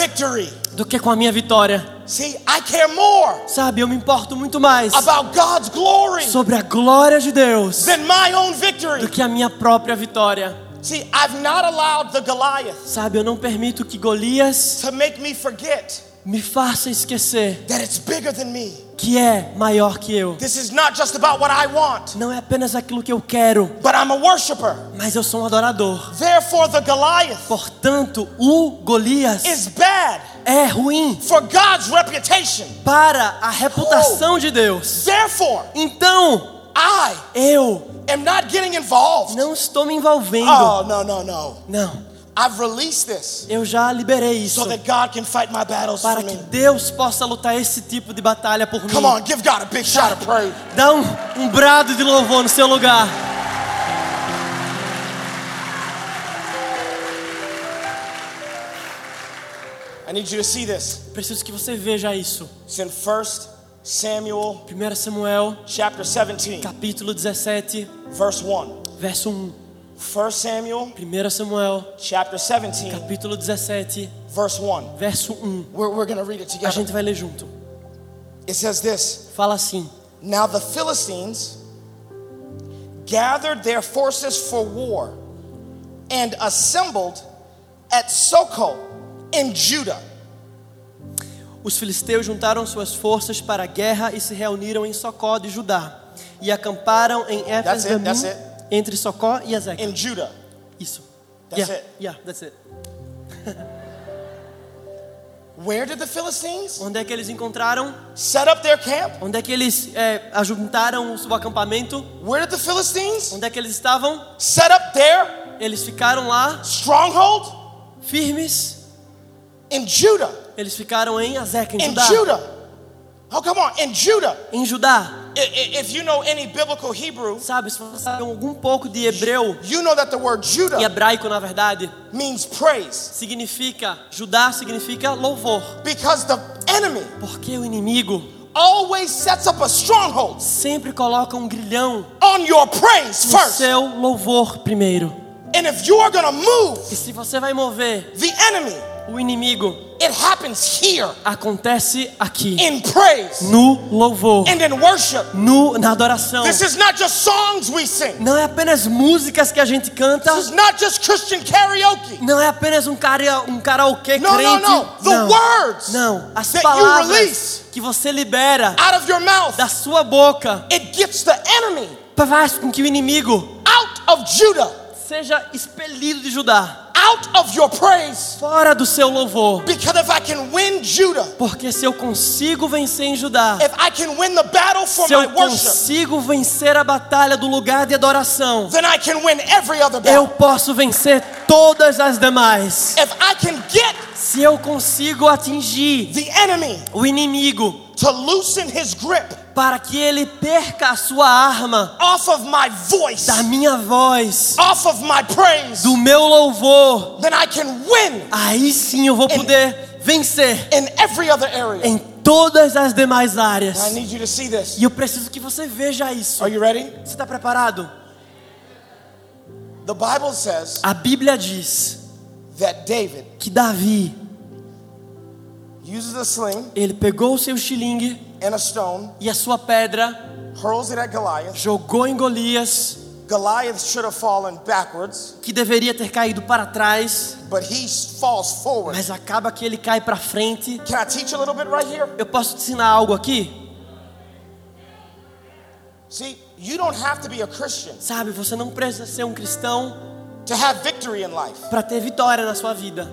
do que com a minha vitória. See, I care more Sabe, eu me importo muito mais about God's glory sobre a glória de Deus than my own do victory. que a minha própria vitória. See, I've not allowed the Goliath Sabe, eu não permito que Golias to make me forget me faça esquecer that it's bigger than me. que é maior que eu. This is not just about what I want, Não é apenas aquilo que eu quero, but I'm a worshiper. mas eu sou um adorador. Therefore, the Goliath Portanto, o Golias is bad é ruim for God's reputation. para a reputação de Deus. Therefore, Então, I eu am not getting involved. não estou me envolvendo. Oh, no, no, no. Não, I've released this eu já liberei isso so that God can fight my battles for para que me. Deus possa lutar esse tipo de batalha por mim. Come on, give God a big shout of praise. Dá um, um brado de louvor no seu lugar. I need you to see this. Preciso que você veja isso. It's in 1 Samuel 1 Samuel, chapter 17, capítulo 17, verse 1. verso 1. 1 Samuel 1 Samuel, chapter 17, capítulo 17, verse 1. verso 1. We're, we're going to read it A together. gente vai ler junto. It says this Fala assim: Now the Philistines gathered their forces for war and assembled at Soko in Judah. Os filisteus juntaram suas forças para a guerra e se reuniram em Socó de Judá. E acamparam em That's entre Socó e Ezequiel. In Judah. Isso. That's yeah, it. yeah, that's it. Where did the Philistines Onde é que eles encontraram? set up their camp? Onde é que eles é, ajuntaram o seu acampamento? Where did the Philistines Onde é que eles estavam? set up their Eles ficaram lá, stronghold? firmes. In Judah. Eles ficaram em Azeca, em In Judá. Judah. Oh, come on. In Judah. Em Judá. If you know any biblical Hebrew, Sabe, se você sabe algum pouco de hebreu you know that the word e Judah hebraico, na verdade, means praise. significa, Judá significa louvor. Because the enemy Porque o inimigo always sets up a stronghold sempre coloca um grilhão on your praise no first. seu louvor primeiro. And if you are going to move E se você vai mover the enemy, o inimigo, it happens here acontece aqui, in praise no louvor, and in worship. no, na adoração. This is not just songs we sing. Não é apenas músicas que a gente canta, This is not just Christian karaoke. não é apenas um, cara, um karaokê No, no, crente. no. The não. words Não, as that you palavras que você libera out of your mouth, da sua boca it gets the enemy faz com que o inimigo out of Judah, seja expelido de Judá, out of your praise. fora do seu louvor. Because if I can win Judah, Porque se eu consigo vencer em Judá, if I can win the battle for se my eu worship, consigo vencer a batalha do lugar de adoração, then I can win every other eu battle. posso vencer todas as demais. If I can get Se eu consigo atingir the enemy o inimigo to loosen his grip para que ele perca a sua arma off of my voice, da minha voz, off of my praise, do meu louvor, then I can win aí sim eu vou poder vencer in every other area. em todas as demais I áreas. need you to see this. E eu preciso que você veja isso. Are you ready? Você está preparado? The Bible says A Bíblia diz that David que Davi, uses a sling ele pegou o seu estilingue and a stone, e a sua pedra, hurls it at Goliath. jogou em Golias, Goliath should have fallen backwards, que deveria ter caído para trás, but he falls forward. mas acaba que ele cai para frente. Can I teach a little bit right here? Eu posso te ensinar algo aqui? See, you don't have to be a Christian Sabe, você não precisa ser um cristão to have victory in life. para ter vitória na sua vida.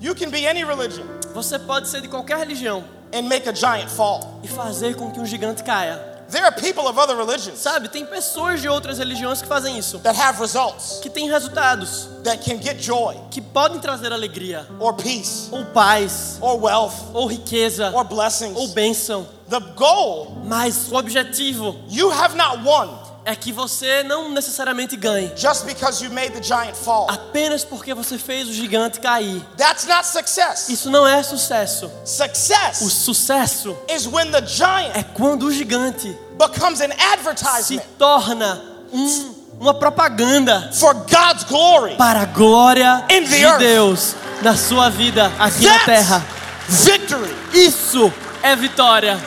You can be any religion Você pode ser de qualquer religião and make a giant fall. e fazer com que um gigante caia. There are people of other religions Sabe, tem pessoas de outras religiões que fazem isso, that have results, que têm resultados, that can get joy que podem trazer alegria, or peace ou paz, or wealth ou riqueza, or ou blessings. bênção. The goal, Mas o objetivo you have not won é que você não necessariamente ganhe just because you made the giant fall. apenas porque você fez o gigante cair. That's not success. Isso não é sucesso. O Success sucesso is when the giant é quando o gigante becomes an se advertisement torna um- uma propaganda for God's glory. para a glória In the de earth. Deus na sua vida aqui na terra. That's victory. Isso é vitória.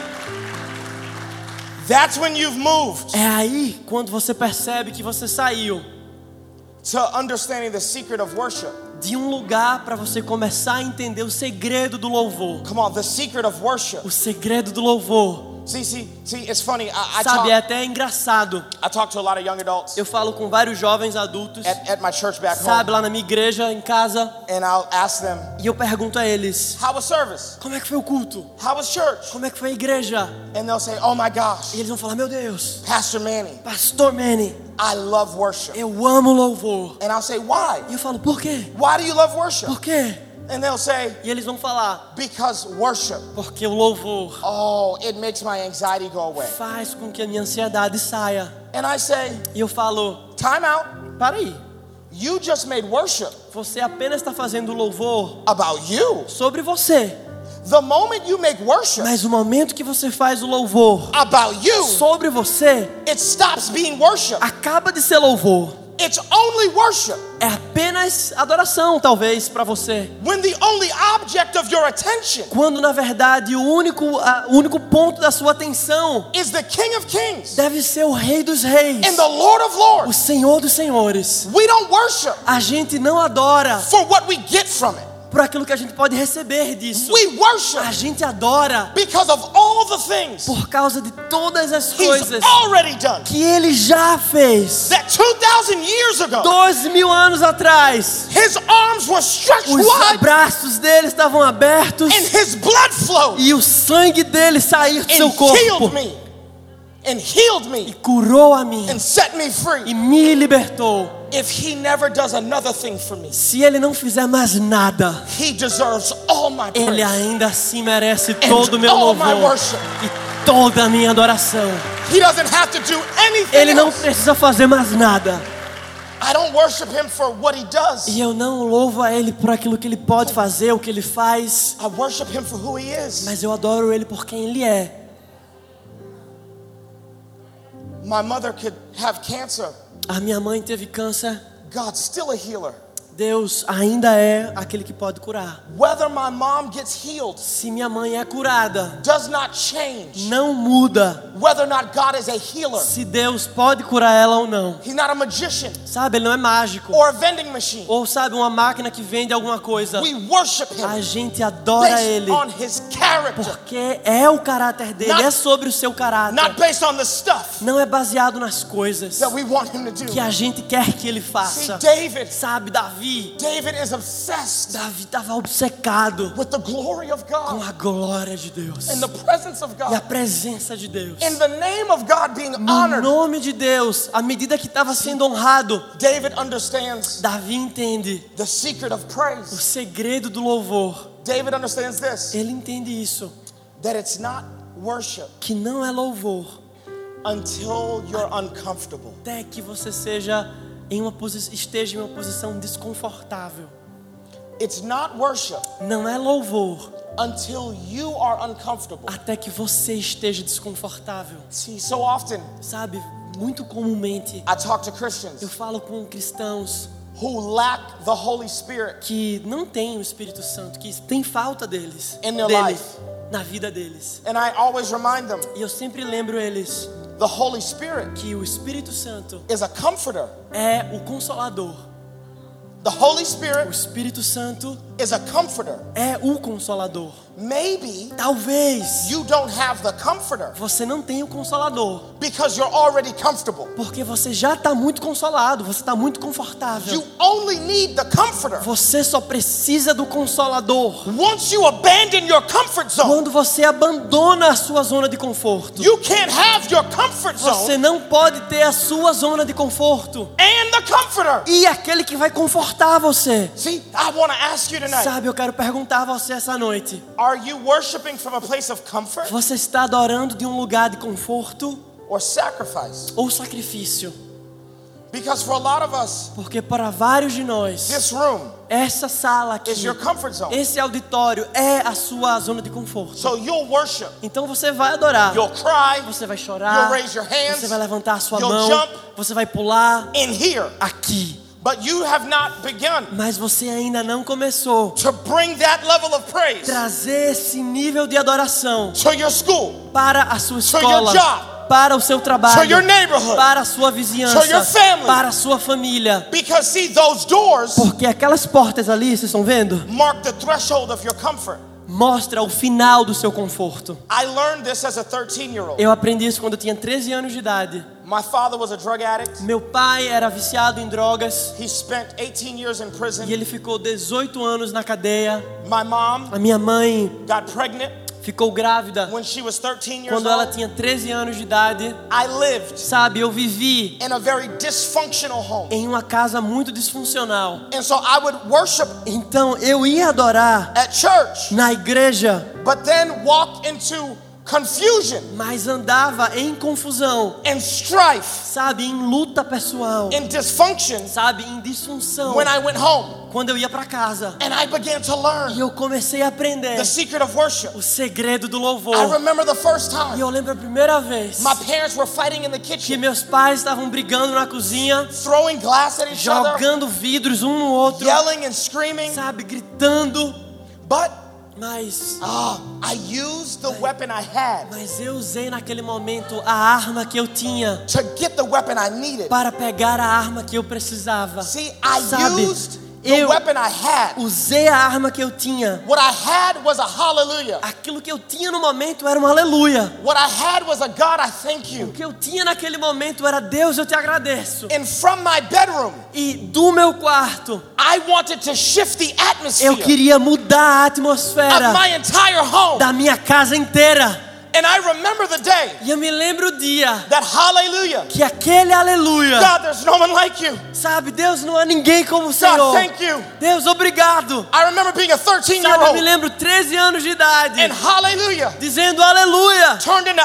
That's when you've moved É aí quando você percebe que você saiu to understanding the secret of worship. de um lugar para você começar a entender o segredo do louvor. Come on, the secret of worship. O segredo do louvor. See, see, see, it's funny. I, I, Sabe, é talk, até engraçado. I talk to a lot of young adults Eu falo com vários jovens adultos, at, at my church back sabe, home, lá na minha igreja, em casa, and I'll ask them, e eu pergunto a eles: How was service? como é que foi o culto? How was church? Como é que foi a igreja? And they'll say, Oh my E gosh, eles vão falar: Meu Deus, Pastor Manny, Pastor Manny, I love worship. eu amo louvor. And I'll say, Why? E eu falo: Por quê? Why do you love worship? Por quê? And they'll say, E eles vão falar: Because worship, Porque o louvor oh, it makes my anxiety go away. faz com que a minha ansiedade saia. And I say, E eu falo: Time out. Para aí, You just made worship você apenas está fazendo louvor about you. sobre você. The moment you make worship Mas o momento que você faz o louvor about you, sobre você, it stops being worship. acaba de ser louvor. It's only worship É apenas adoração, talvez, para você. when the only object of your attention Quando na verdade o único, a- o único ponto da sua atenção is the King of Kings deve ser o Rei dos Reis, and the Lord of o Lords. Senhor dos Senhores. We don't worship A gente não adora for what we get from it. Por aquilo que a gente pode receber disso. We A gente adora because of all the things por causa de todas as coisas already done. que Ele já fez. That 2,000 years ago, Dois mil anos atrás, His arms were stretched os wide braços dele estavam abertos and His blood flowed e o sangue dele saiu do seu and healed me e curou a mim and set me e free. me libertou. If He never does another thing for me, Se ele não fizer mais nada, He deserves all my ele praise ainda assim merece todo o meu louvor worship. e toda a minha adoração. He doesn't have to do anything Ele não else. precisa fazer mais nada. I don't worship Him for what He does. E eu não louvo a ele por aquilo que ele pode fazer, o que ele faz, I worship Him for who He is. mas eu adoro ele por quem ele é. My mother could have cancer. A minha mãe teve câncer. God's still a healer. Deus ainda é aquele que pode curar. Whether my mom gets healed Se minha mãe é curada, does not change não muda whether or not God is a healer. se Deus pode curar ela ou não. He's not a magician Sabe, ele não é mágico. or a vending machine. Ou sabe, uma máquina que vende alguma coisa. We worship A Him gente adora based ele on His character, porque é o caráter dele, Not- é sobre o seu caráter. not based on the stuff Não é baseado nas coisas that we want Him to do. que a gente quer que ele See, faça. David, Sabe, Davi, David is obsessed Davi estava obcecado with the glory of com God a glória de Deus and the presence of e a God. presença de Deus. In the name of God being No honored, nome de Deus, à medida que estava sendo honrado, David understands Davi entende the secret of o praise. segredo do louvor. David understands this Ele entende isso, that it's not worship que não é louvor until you're uncomfortable. até que você seja em uma esteja em uma posição desconfortável. It's not worship Não é louvor until you are uncomfortable. até que você esteja desconfortável. See, so often Sabe, muito comumente I talk to eu Christians falo com cristãos who lack the Holy Spirit que não têm o Espírito Santo, que tem falta deles, In their dele, life. na vida deles. and I always remind them E eu sempre lembro eles the Holy Spirit que o Espírito Santo is a comforter. é o consolador. The Holy O Spirit Espírito Santo is a comforter. é o consolador. Maybe Talvez you don't have the comforter você não tenha o consolador, because you're already comfortable. porque você já está muito consolado, você está muito confortável. You only need the comforter Você só precisa do consolador once you abandon your comfort zone. quando você abandona a sua zona de conforto. You can't have your comfort Você não pode ter a sua zona de conforto and the comforter. e aquele que vai confortar você. See, I want to ask you tonight Sabe, eu quero perguntar a você essa noite: are you worshiping from a place of comfort você está adorando de um lugar de conforto or sacrifice? ou sacrifício? Because for a lot of us, Porque para vários de nós, this room essa sala aqui, is your comfort zone. esse auditório é a sua zona de conforto. So you'll worship, Então você vai adorar, you'll cry você vai chorar, You'll raise your hands. você vai levantar a sua You'll mão, jump. você vai pular in here, aqui. but you have not begun Mas você ainda não começou to bring that level of praise trazer esse nível de adoração to your school, para a sua To your escola, job. Para o seu trabalho, para a sua vizinhança, para a sua família. because see, those doors Porque aquelas portas ali, vocês estão vendo? mark the threshold of your comfort. Mostra o final do seu conforto. I learned this as a 13 year old. Eu aprendi isso quando eu tinha 13 anos de idade. My father was a drug addict. Meu pai era viciado em drogas He spent 18 years in prison. e ele ficou 18 anos na cadeia. My mom A minha mãe got pregnant ficou grávida when she was 13 years quando ela old. tinha 13 anos de idade. I lived Sabe, eu vivi in a very dysfunctional home. em uma casa muito disfuncional. And so I would worship Então eu ia adorar at church, na igreja, but then walk into confusion mas andava em confusão, and strife sabe, em luta pessoal, and dysfunction sabe, em disfunção. when I went home. quando eu ia para casa. and I began to E learn eu comecei a aprender the secret of worship. o segredo do louvor. I remember the first E time eu lembro a primeira vez my parents were fighting in the que kitchen, meus pais estavam brigando na cozinha, throwing glass at each other, jogando vidros um no outro, yelling and screaming. sabe, gritando. But Mas, ah, I used the weapon I had mas eu usei naquele momento a arma que eu tinha to get the weapon I needed. para pegar a arma que eu precisava. See, I Sabe, used eu-. Usei a arma que eu tinha. What I had was a hallelujah. Aquilo que eu tinha no momento era um aleluia. What I had was a God, I thank O que eu tinha naquele momento era Deus, eu te agradeço. Bedroom, E do meu quarto, eu queria mudar a atmosfera da minha casa inteira. And I remember the day E eu me lembro o dia that hallelujah, que aquele aleluia, God, there's no one like you. sabe, Deus não há ninguém como o God, Senhor. thank you. Deus, obrigado. I remember being a 13 year Sabe, eu me old lembro 13 anos de idade, and hallelujah dizendo aleluia. turned into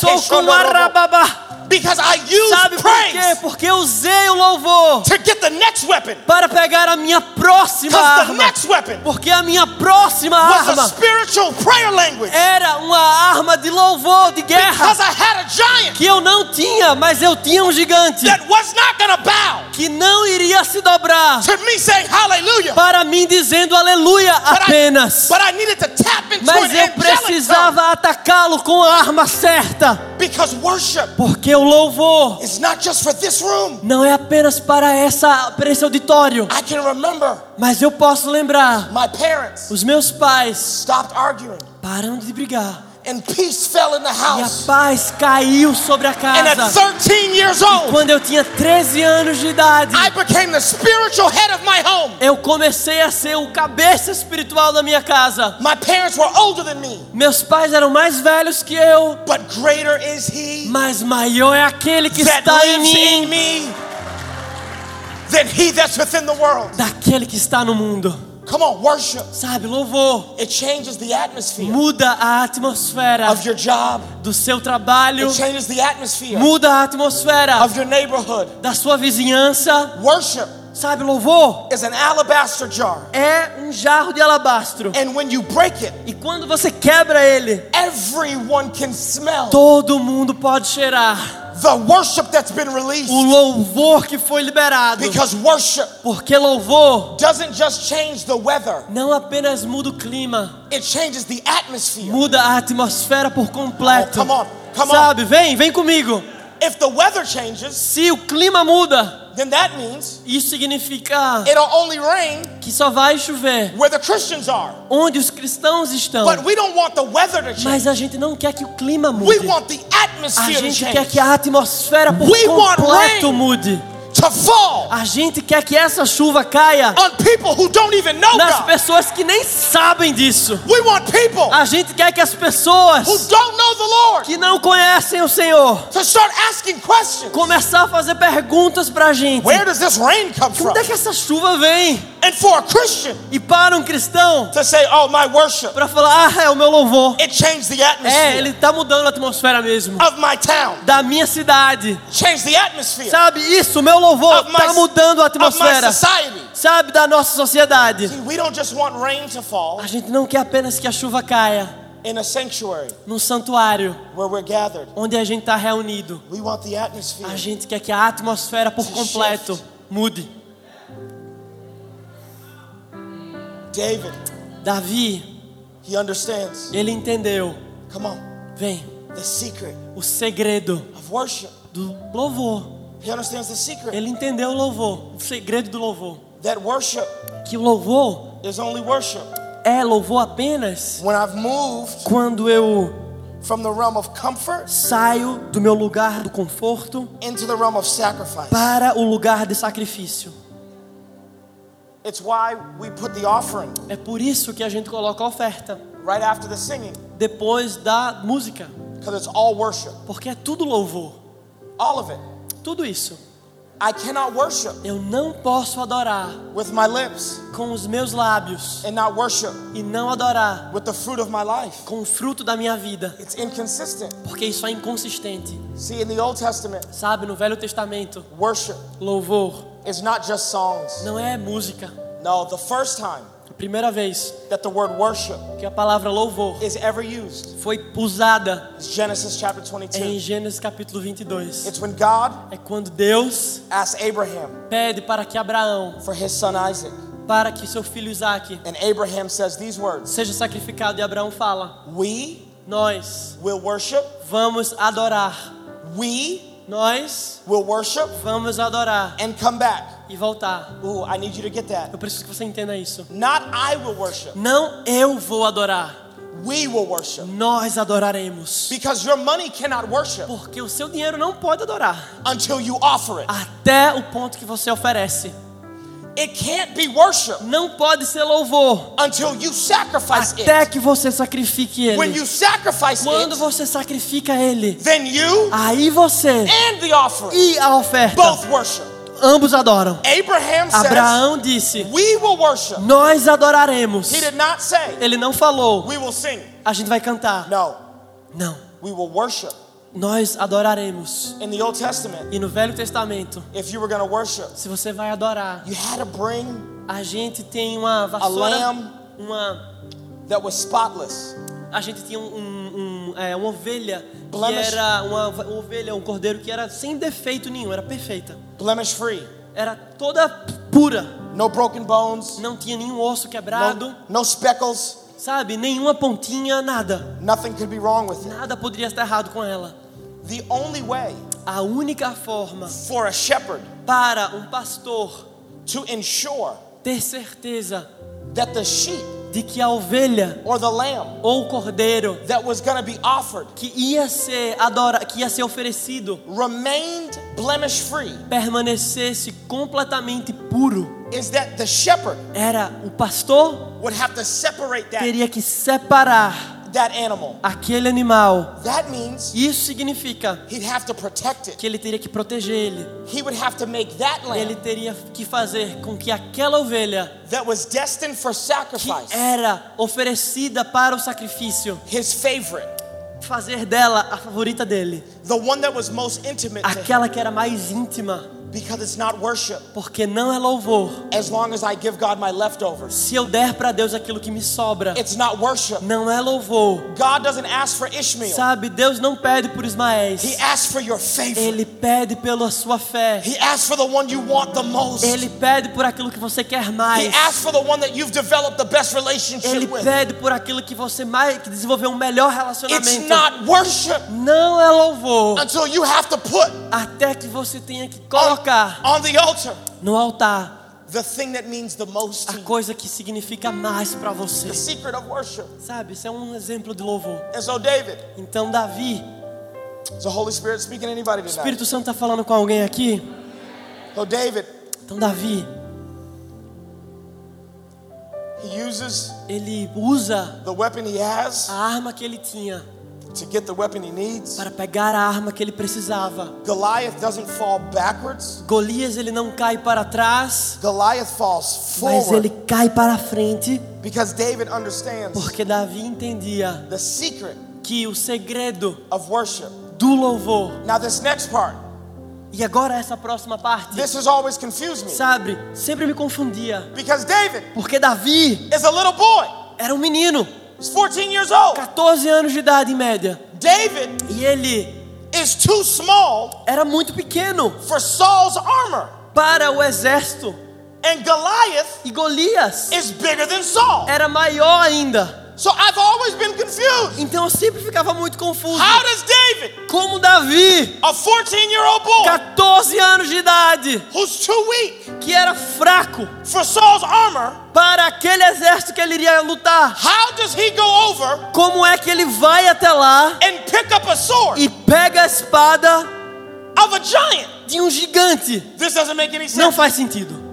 Começou com arababá. Because I used Sabe por quê? praise Porque eu usei o louvor to get the next weapon. para pegar a minha próxima Because the arma. next weapon Porque a minha próxima was a arma spiritual prayer language. era uma arma de louvor, de guerra, Because I had a giant que eu não tinha, mas eu tinha um gigante that was not to bow que não iria se dobrar to me saying hallelujah. para mim dizendo aleluia But I, apenas. but I needed to tap into Mas eu precisava atacá-lo com a arma certa, because worship porque o louvor. Is not just for this room. não é apenas para essa para esse auditório, I can remember mas eu posso lembrar my parents os meus pais stopped arguing. param de brigar and peace fell in the e a house. paz caiu sobre a And at casa. 13 years old, Quando eu tinha 13 anos de idade, I became the spiritual head of my home. eu comecei a ser o cabeça espiritual da minha casa. My parents were older than me, Meus pais eram mais velhos que eu, but greater is He mas maior é aquele que that está em lives in mim me than He that's within the world. daquele que está no mundo. Come on, worship. Sabe, louvor It changes the atmosphere muda a atmosfera of your job. do seu trabalho, It changes the atmosphere muda a atmosfera of your neighborhood. da sua vizinhança. Worship Sabe, louvor is an alabaster jar. é um jarro de alabastro. And when you break it, E quando você quebra ele, everyone can smell todo mundo pode cheirar the worship that's been released. o louvor que foi liberado. Because worship Porque louvor doesn't just change the weather, não apenas muda o clima, it changes the atmosphere. muda a atmosfera por completo. Oh, come on, come on. Sabe, vem, vem comigo. If the weather changes, Se o clima muda, then that means isso significa it'll only rain que só vai chover where the Christians are. onde os cristãos estão. But we don't want the weather to change. Mas a gente não quer que o clima We mude. want the A atmosphere to gente quer change. que a atmosfera por We want completo rain. mude. To fall A gente quer que essa chuva caia on people who don't even know nas God. pessoas que nem sabem disso. We want people A gente quer que as pessoas who don't know the Lord que não conhecem o Senhor to start asking questions. começar a fazer perguntas pra gente. Where does this rain come from? Onde é que essa chuva vem? And for a Christian E para um cristão to say, oh, my worship, para falar, ah, é o meu louvor. it changed the É, atmosphere ele tá mudando a atmosfera mesmo. of my town. Da minha cidade. The atmosphere Sabe, isso, meu louvor of my, tá mudando a atmosfera. Sabe, da nossa sociedade. See, we don't just want rain to fall A gente não quer apenas que a chuva caia in a sanctuary num santuário where we're gathered. onde a gente está reunido. We want the atmosphere A gente quer que a atmosfera por completo mude. David, Davi, he understands. ele entendeu. Come on, Vem, the secret o segredo of worship. do louvor. He understands the secret Ele entendeu o louvor, o segredo do louvor. that worship Que o louvor is only worship. é louvor apenas When I've moved quando eu from the realm of comfort saio do meu lugar do conforto into the realm of sacrifice. para o lugar de sacrifício. It's why we put the offering É por isso que a gente coloca a oferta right after the singing, depois da música, because it's all worship. porque é tudo louvor. All of it. Tudo isso. I cannot worship Eu não posso adorar with my lips com os meus lábios and not worship e não adorar with the fruit of my life. com o fruto da minha vida, It's inconsistent. porque isso é inconsistente. See, in the Old Testament, Sabe, no Velho Testamento, worship louvor is not just songs. não é música. No, the first time primeira vez that the word worship que a palavra louvor is ever used foi usada is Genesis chapter é em 22. Gênesis capítulo 22. It's when God É quando Deus asked Abraham pede para que Abraão, for his son Isaac. para que seu filho Isaque And Abraham says these words seja sacrificado. E Abraão fala: We Nós will worship, vamos adorar. we Nós worship vamos adorar and come back. e voltar. Ooh, I need you to get that. Eu preciso que você entenda isso. Not I will worship, Não eu vou adorar, we will worship. nós adoraremos. Because your money cannot worship Porque o seu dinheiro não pode adorar until you offer it. até o ponto que você oferece. It can't be worship Não pode ser louvor until you sacrifice até it. que você sacrifique When ele. you sacrifice Quando it, você sacrifica ele, then you aí você and the offering e a oferta both worship. ambos adoram. Abraham says, Abraão disse: We will worship. Nós adoraremos. He did not say, Ele não falou: We will sing. A gente vai cantar. No, Não. we will worship. Nós adoraremos. In the Old Testament, E no Velho Testamento, if you were worship, se você vai adorar, you had to bring a gente tem uma a vassoura, lamb uma that was spotless. a gente tinha um, um- um, é, uma ovelha que Blemish. era uma, uma ovelha, um cordeiro que era sem defeito nenhum, era perfeita. blemish free, Era toda pura, no broken bones, não tinha nenhum osso quebrado, no, no speckles, sabe? Nenhuma pontinha, nada. nothing could be wrong with it. Nada poderia estar errado com ela. The only way A única forma for a shepherd para um pastor to ensure ter certeza that the sheep de que a ovelha or the lamb ou o cordeiro that was going to be offered que ia ser adora, que ia ser oferecido remained blemish free permanecesse completamente puro, is that the shepherd era o pastor would have to separate that, teria que separar that animal. aquele animal. That means Isso significa he'd have to protect it. que ele teria que proteger ele. He would have to make that Ele lamb teria que fazer com que aquela ovelha that was destined for que sacrifice era oferecida para o sacrifício, his favorite, fazer dela a favorita dele, the one that was most intimate aquela que era mais íntima, because it's not worship porque não é louvor. as long as I give God my leftovers. Se eu der para Deus aquilo que me sobra, It's not worship. não é louvor. God doesn't ask for Ishmael. Sabe, Deus não pede por Ismael. He asks for your favorite. Ele pede pela sua fé. He asks for the one you want the most. Ele pede por aquilo que você quer He mais. asks for the one that you've developed the best relationship Ele with. pede por aquilo que você mais que desenvolveu um melhor It's relacionamento. not worship Não é louvor until you have to put até que você tenha que on, colocar on the altar no altar the thing that means the most a coisa que significa mais para você. The secret of worship. Sabe, isso é um exemplo de louvor. And so David, Então Davi, the Holy Spirit speaking to anybody o? Espírito Santo está falando com alguém aqui? So David, Então Davi, he uses ele usa the weapon he has a arma que ele tinha to get the weapon he needs. para pegar a arma que ele precisava. Goliath doesn't fall backwards. Golias ele não cai para trás, Goliath falls mas forward ele cai para frente, because David understands porque Davi entendia the secret que o segredo of worship. do louvor. Now this next part, E agora essa próxima parte, this has always confused me sabe, sempre me confundia, because David porque Davi is a little boy. era um menino, 14 years old. 14 anos de idade em média, David e ele is too small era muito pequeno for Saul's armor. para o exército. And Goliath E Golias is bigger than Saul. era maior ainda. So I've always been confused. Então eu sempre ficava muito confuso. How does David, Como Davi, a 14 year old boy 14 anos de idade, who's too weak que era fraco for Saul's armor, para aquele exército que ele iria lutar, how does he go over como é que ele vai até lá and pick up a sword e pega a espada of a giant? de um gigante? This doesn't make any Não sense. faz sentido.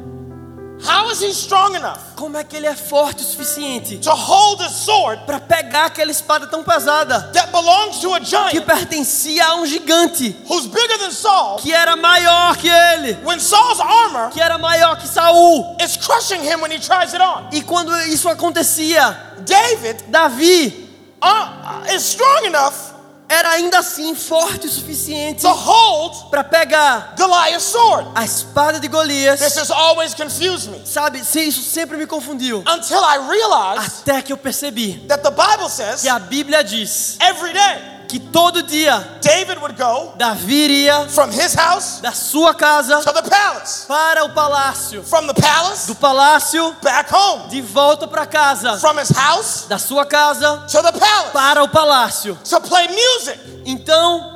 How is he strong enough Como é que ele é forte o suficiente to hold a sword para pegar aquela espada tão pesada that belongs to a que giant pertencia a um gigante who's bigger than Saul que era maior que ele, when Saul's armor que era maior que Saul? is crushing him when he tries it on? E quando isso acontecia, David Davi uh, is strong enough era ainda assim forte o suficiente to hold para pegar Goliath's sword. a espada de Golias. This has always confused me Sabe, se isso sempre me confundiu. until I realized Até que eu percebi that the Bible says que a Bíblia diz every day que todo dia David would go Davi iria from his house da sua casa to the palace, para o palácio, from the palace do palácio back home, de volta para casa, from his house da sua casa to the palace para o palácio. to play music Então,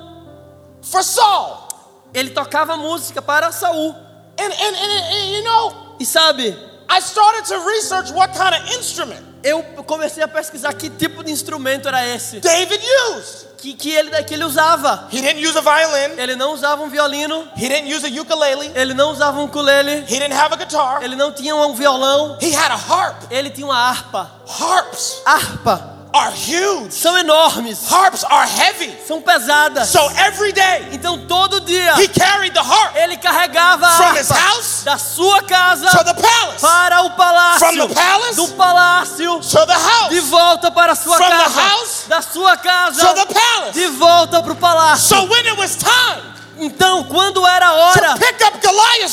for Saul. ele tocava música para Saul. And, and, and, and you know, E sabe, I started to research what kind of instrument eu comecei a pesquisar que tipo de instrumento era esse David used. que, que, ele, que ele usava. He didn't use a violin, Ele não usava um violino, he didn't use a ukulele, ele não usava um ukulele, he didn't have a guitar. ele não tinha um violão, He had a harp. ele tinha uma harpa. Harps Harpa are huge, são enormes, harps are heavy. são pesadas. So every day Então todo dia he carried the harp ele carregava a from his house da sua casa to the palace, para o from palácio, the palace do palácio to the de house, volta para a sua From the casa, house da sua to casa the palace. de volta para o palácio. So when it was time Então, quando era a hora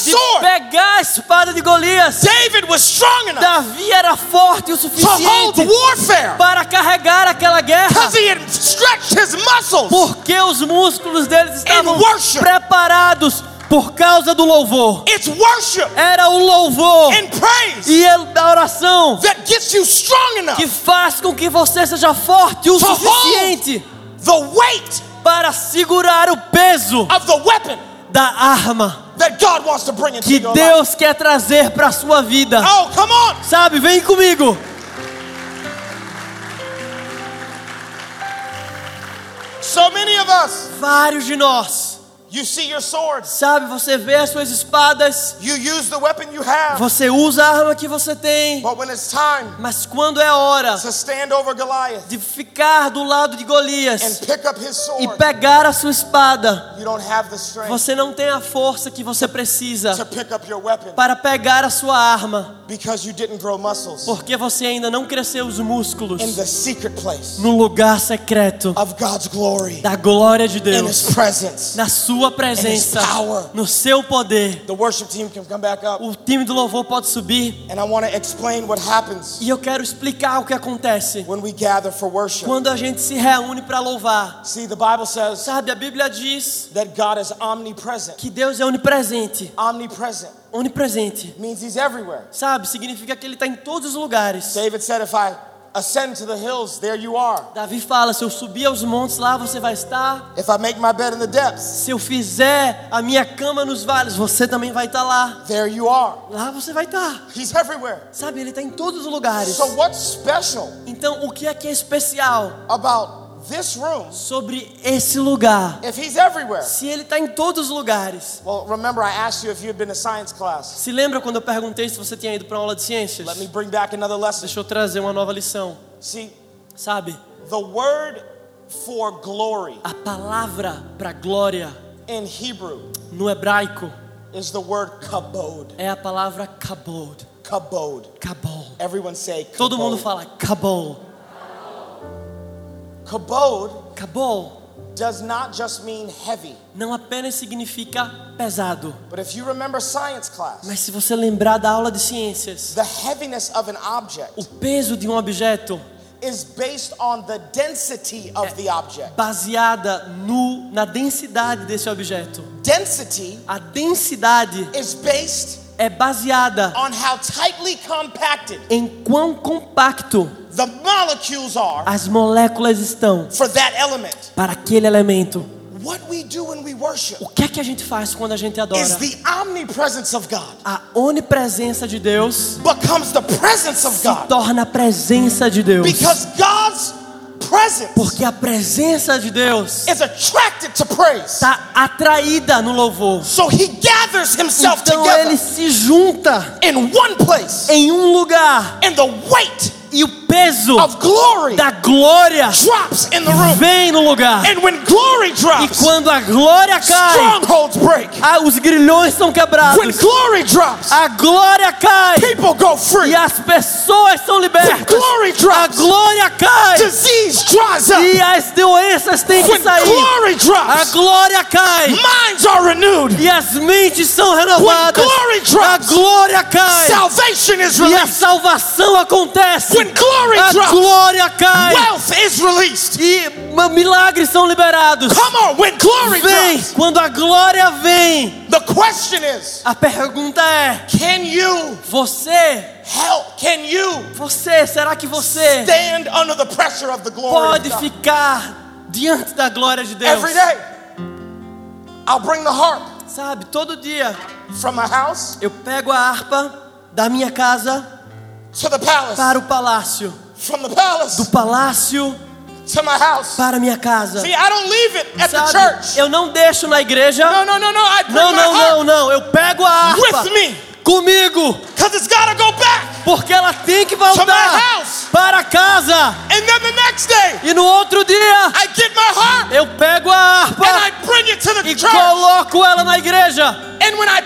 de pegar a espada de Golias, Davi era forte o suficiente para carregar aquela guerra, porque os músculos deles estavam preparados por causa do louvor. Era o louvor e a oração que faz com que você seja forte o suficiente The weight para segurar o peso da arma que. Deus quer trazer para a sua vida. Oh, come on. Sabe, vem comigo. So many of us, Vários de nós, you see your swords, sabe, você vê as suas espadas, you use the weapon you have, você usa a arma que você tem, but when it's time mas quando é hora to stand over Goliath de ficar do lado de and Golias pick up his e sword, pegar a sua espada, you don't have the strength você não tem a força que você to precisa pick up your weapon para pegar a sua arma, because you didn't grow muscles porque você ainda não cresceu os músculos in the secret place no lugar secreto of God's glory, da glória de in Deus, his presence. na sua presença, power. no seu poder. The worship team can come back up, O time do louvor pode subir and I want to explain what happens e eu quero explicar o que acontece when we gather for worship. quando a gente se reúne para louvar. See, the Bible says Sabe, a Bíblia diz that God is omnipresent. que Deus é onipresente. Omnipresent Onipresente. means He's everywhere. Sabe, significa que Ele está em todos os lugares. David said, If I ascend to the hills, there you are. Davi fala: se eu subir aos montes, lá você vai estar. If I make my bed in the depths, Se eu fizer a minha cama nos vales, você também vai estar lá. there you are. Lá você vai estar. He's everywhere. Sabe, Ele está em todos os lugares. So, what's special Então, o que é que é especial about room sobre esse lugar? Se Ele está em todos os lugares. Well, remember, I asked you if you had been to science class. Se lembra quando eu perguntei se você tinha ido para uma aula de ciências? Let me bring back another lesson. Deixa eu trazer uma nova lição. See, Sabe, the word for glory a palavra para glória in Hebrew no hebraico is the word kabod. é a palavra kabod. Kabod. Kabod. Everyone say kabod. Todo mundo fala kabod. Kabod Kabod does not just mean heavy. não apenas significa pesado, But if you remember science class, mas se você lembrar da aula de ciências, the heaviness of an object o peso de um objeto is based on the density of the object. baseada no na densidade desse objeto. Density A densidade is based é baseada on how tightly compacted em quão compacto the molecules are as moléculas estão for that element. para aquele elemento. What we do when we worship O que é que a gente faz quando a gente adora? is the omnipresence of God A onipresença de Deus becomes the presence of se God torna a presença de Deus. because God's Porque a presença de Deus is attracted to praise. está atraída no louvor. So he gathers himself Então together ele se junta in one place em um lugar and the weight e o peso of glory da glória drops in the room. vem no lugar. And when glory E quando a glória cai, os grilhões são When quebrados. glory drops, A glória cai people go free. e as pessoas são libertas. A glória cai e as doenças têm que sair. A glória cai e as mentes são renovadas. A glória cai salvation is e a salvação acontece. When glory A drops, glória cai wealth is released. e milagres são liberados. Come on, when glory Vem, drops, quando a glória vem. the question is, A pergunta é: can you você, help? Can you você, será que você stand under the pressure of the glory pode ficar diante da glória de Deus? Every day, I'll bring the harp Sabe, todo dia from my house eu pego a harpa da minha casa para o palácio, from the palace do palácio to my house. para minha casa. See, I don't leave it at the Sabe, church. eu não deixo na igreja. No, no, no, no. I bring Não, não, não, não. Eu pego a harpa with me comigo, porque ela tem que To my voltar para casa. And then the next day, E no outro dia, I get my harp eu pego a and I harpa bring it to the e coloco ela na igreja. And when I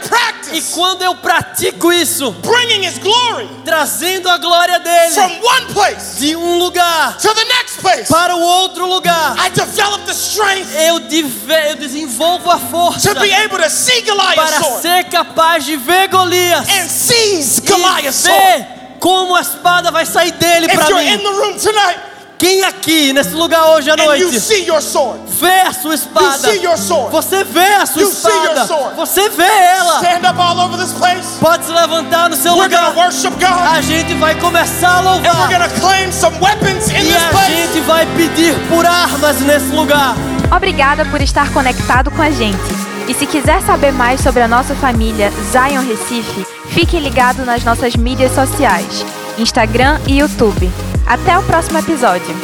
E quando eu pratico isso, bringing His glory trazendo a glória dele from one place de um lugar to the next place, para o outro lugar, I develop the strength eu, eu desenvolvo a força to be able to see Goliath's para ser capaz de ver Golias and seize e ver como a espada vai sair dele para mim. the room tonight Quem aqui nesse lugar hoje à and you noite see your sword, vê a sua you espada? see your sword, Você vê a sua You see your espada? sword. Você vê ela? stand up all over this place. Pode se levantar no seu We're lugar. worship God A gente vai começar a and we're louvar. going to claim some weapons in E this a place. gente vai pedir por armas nesse lugar. Obrigada por estar conectado com a gente. E se quiser saber mais sobre a nossa família Zion Recife, fique ligado nas nossas mídias sociais, Instagram e YouTube. Até o próximo episódio.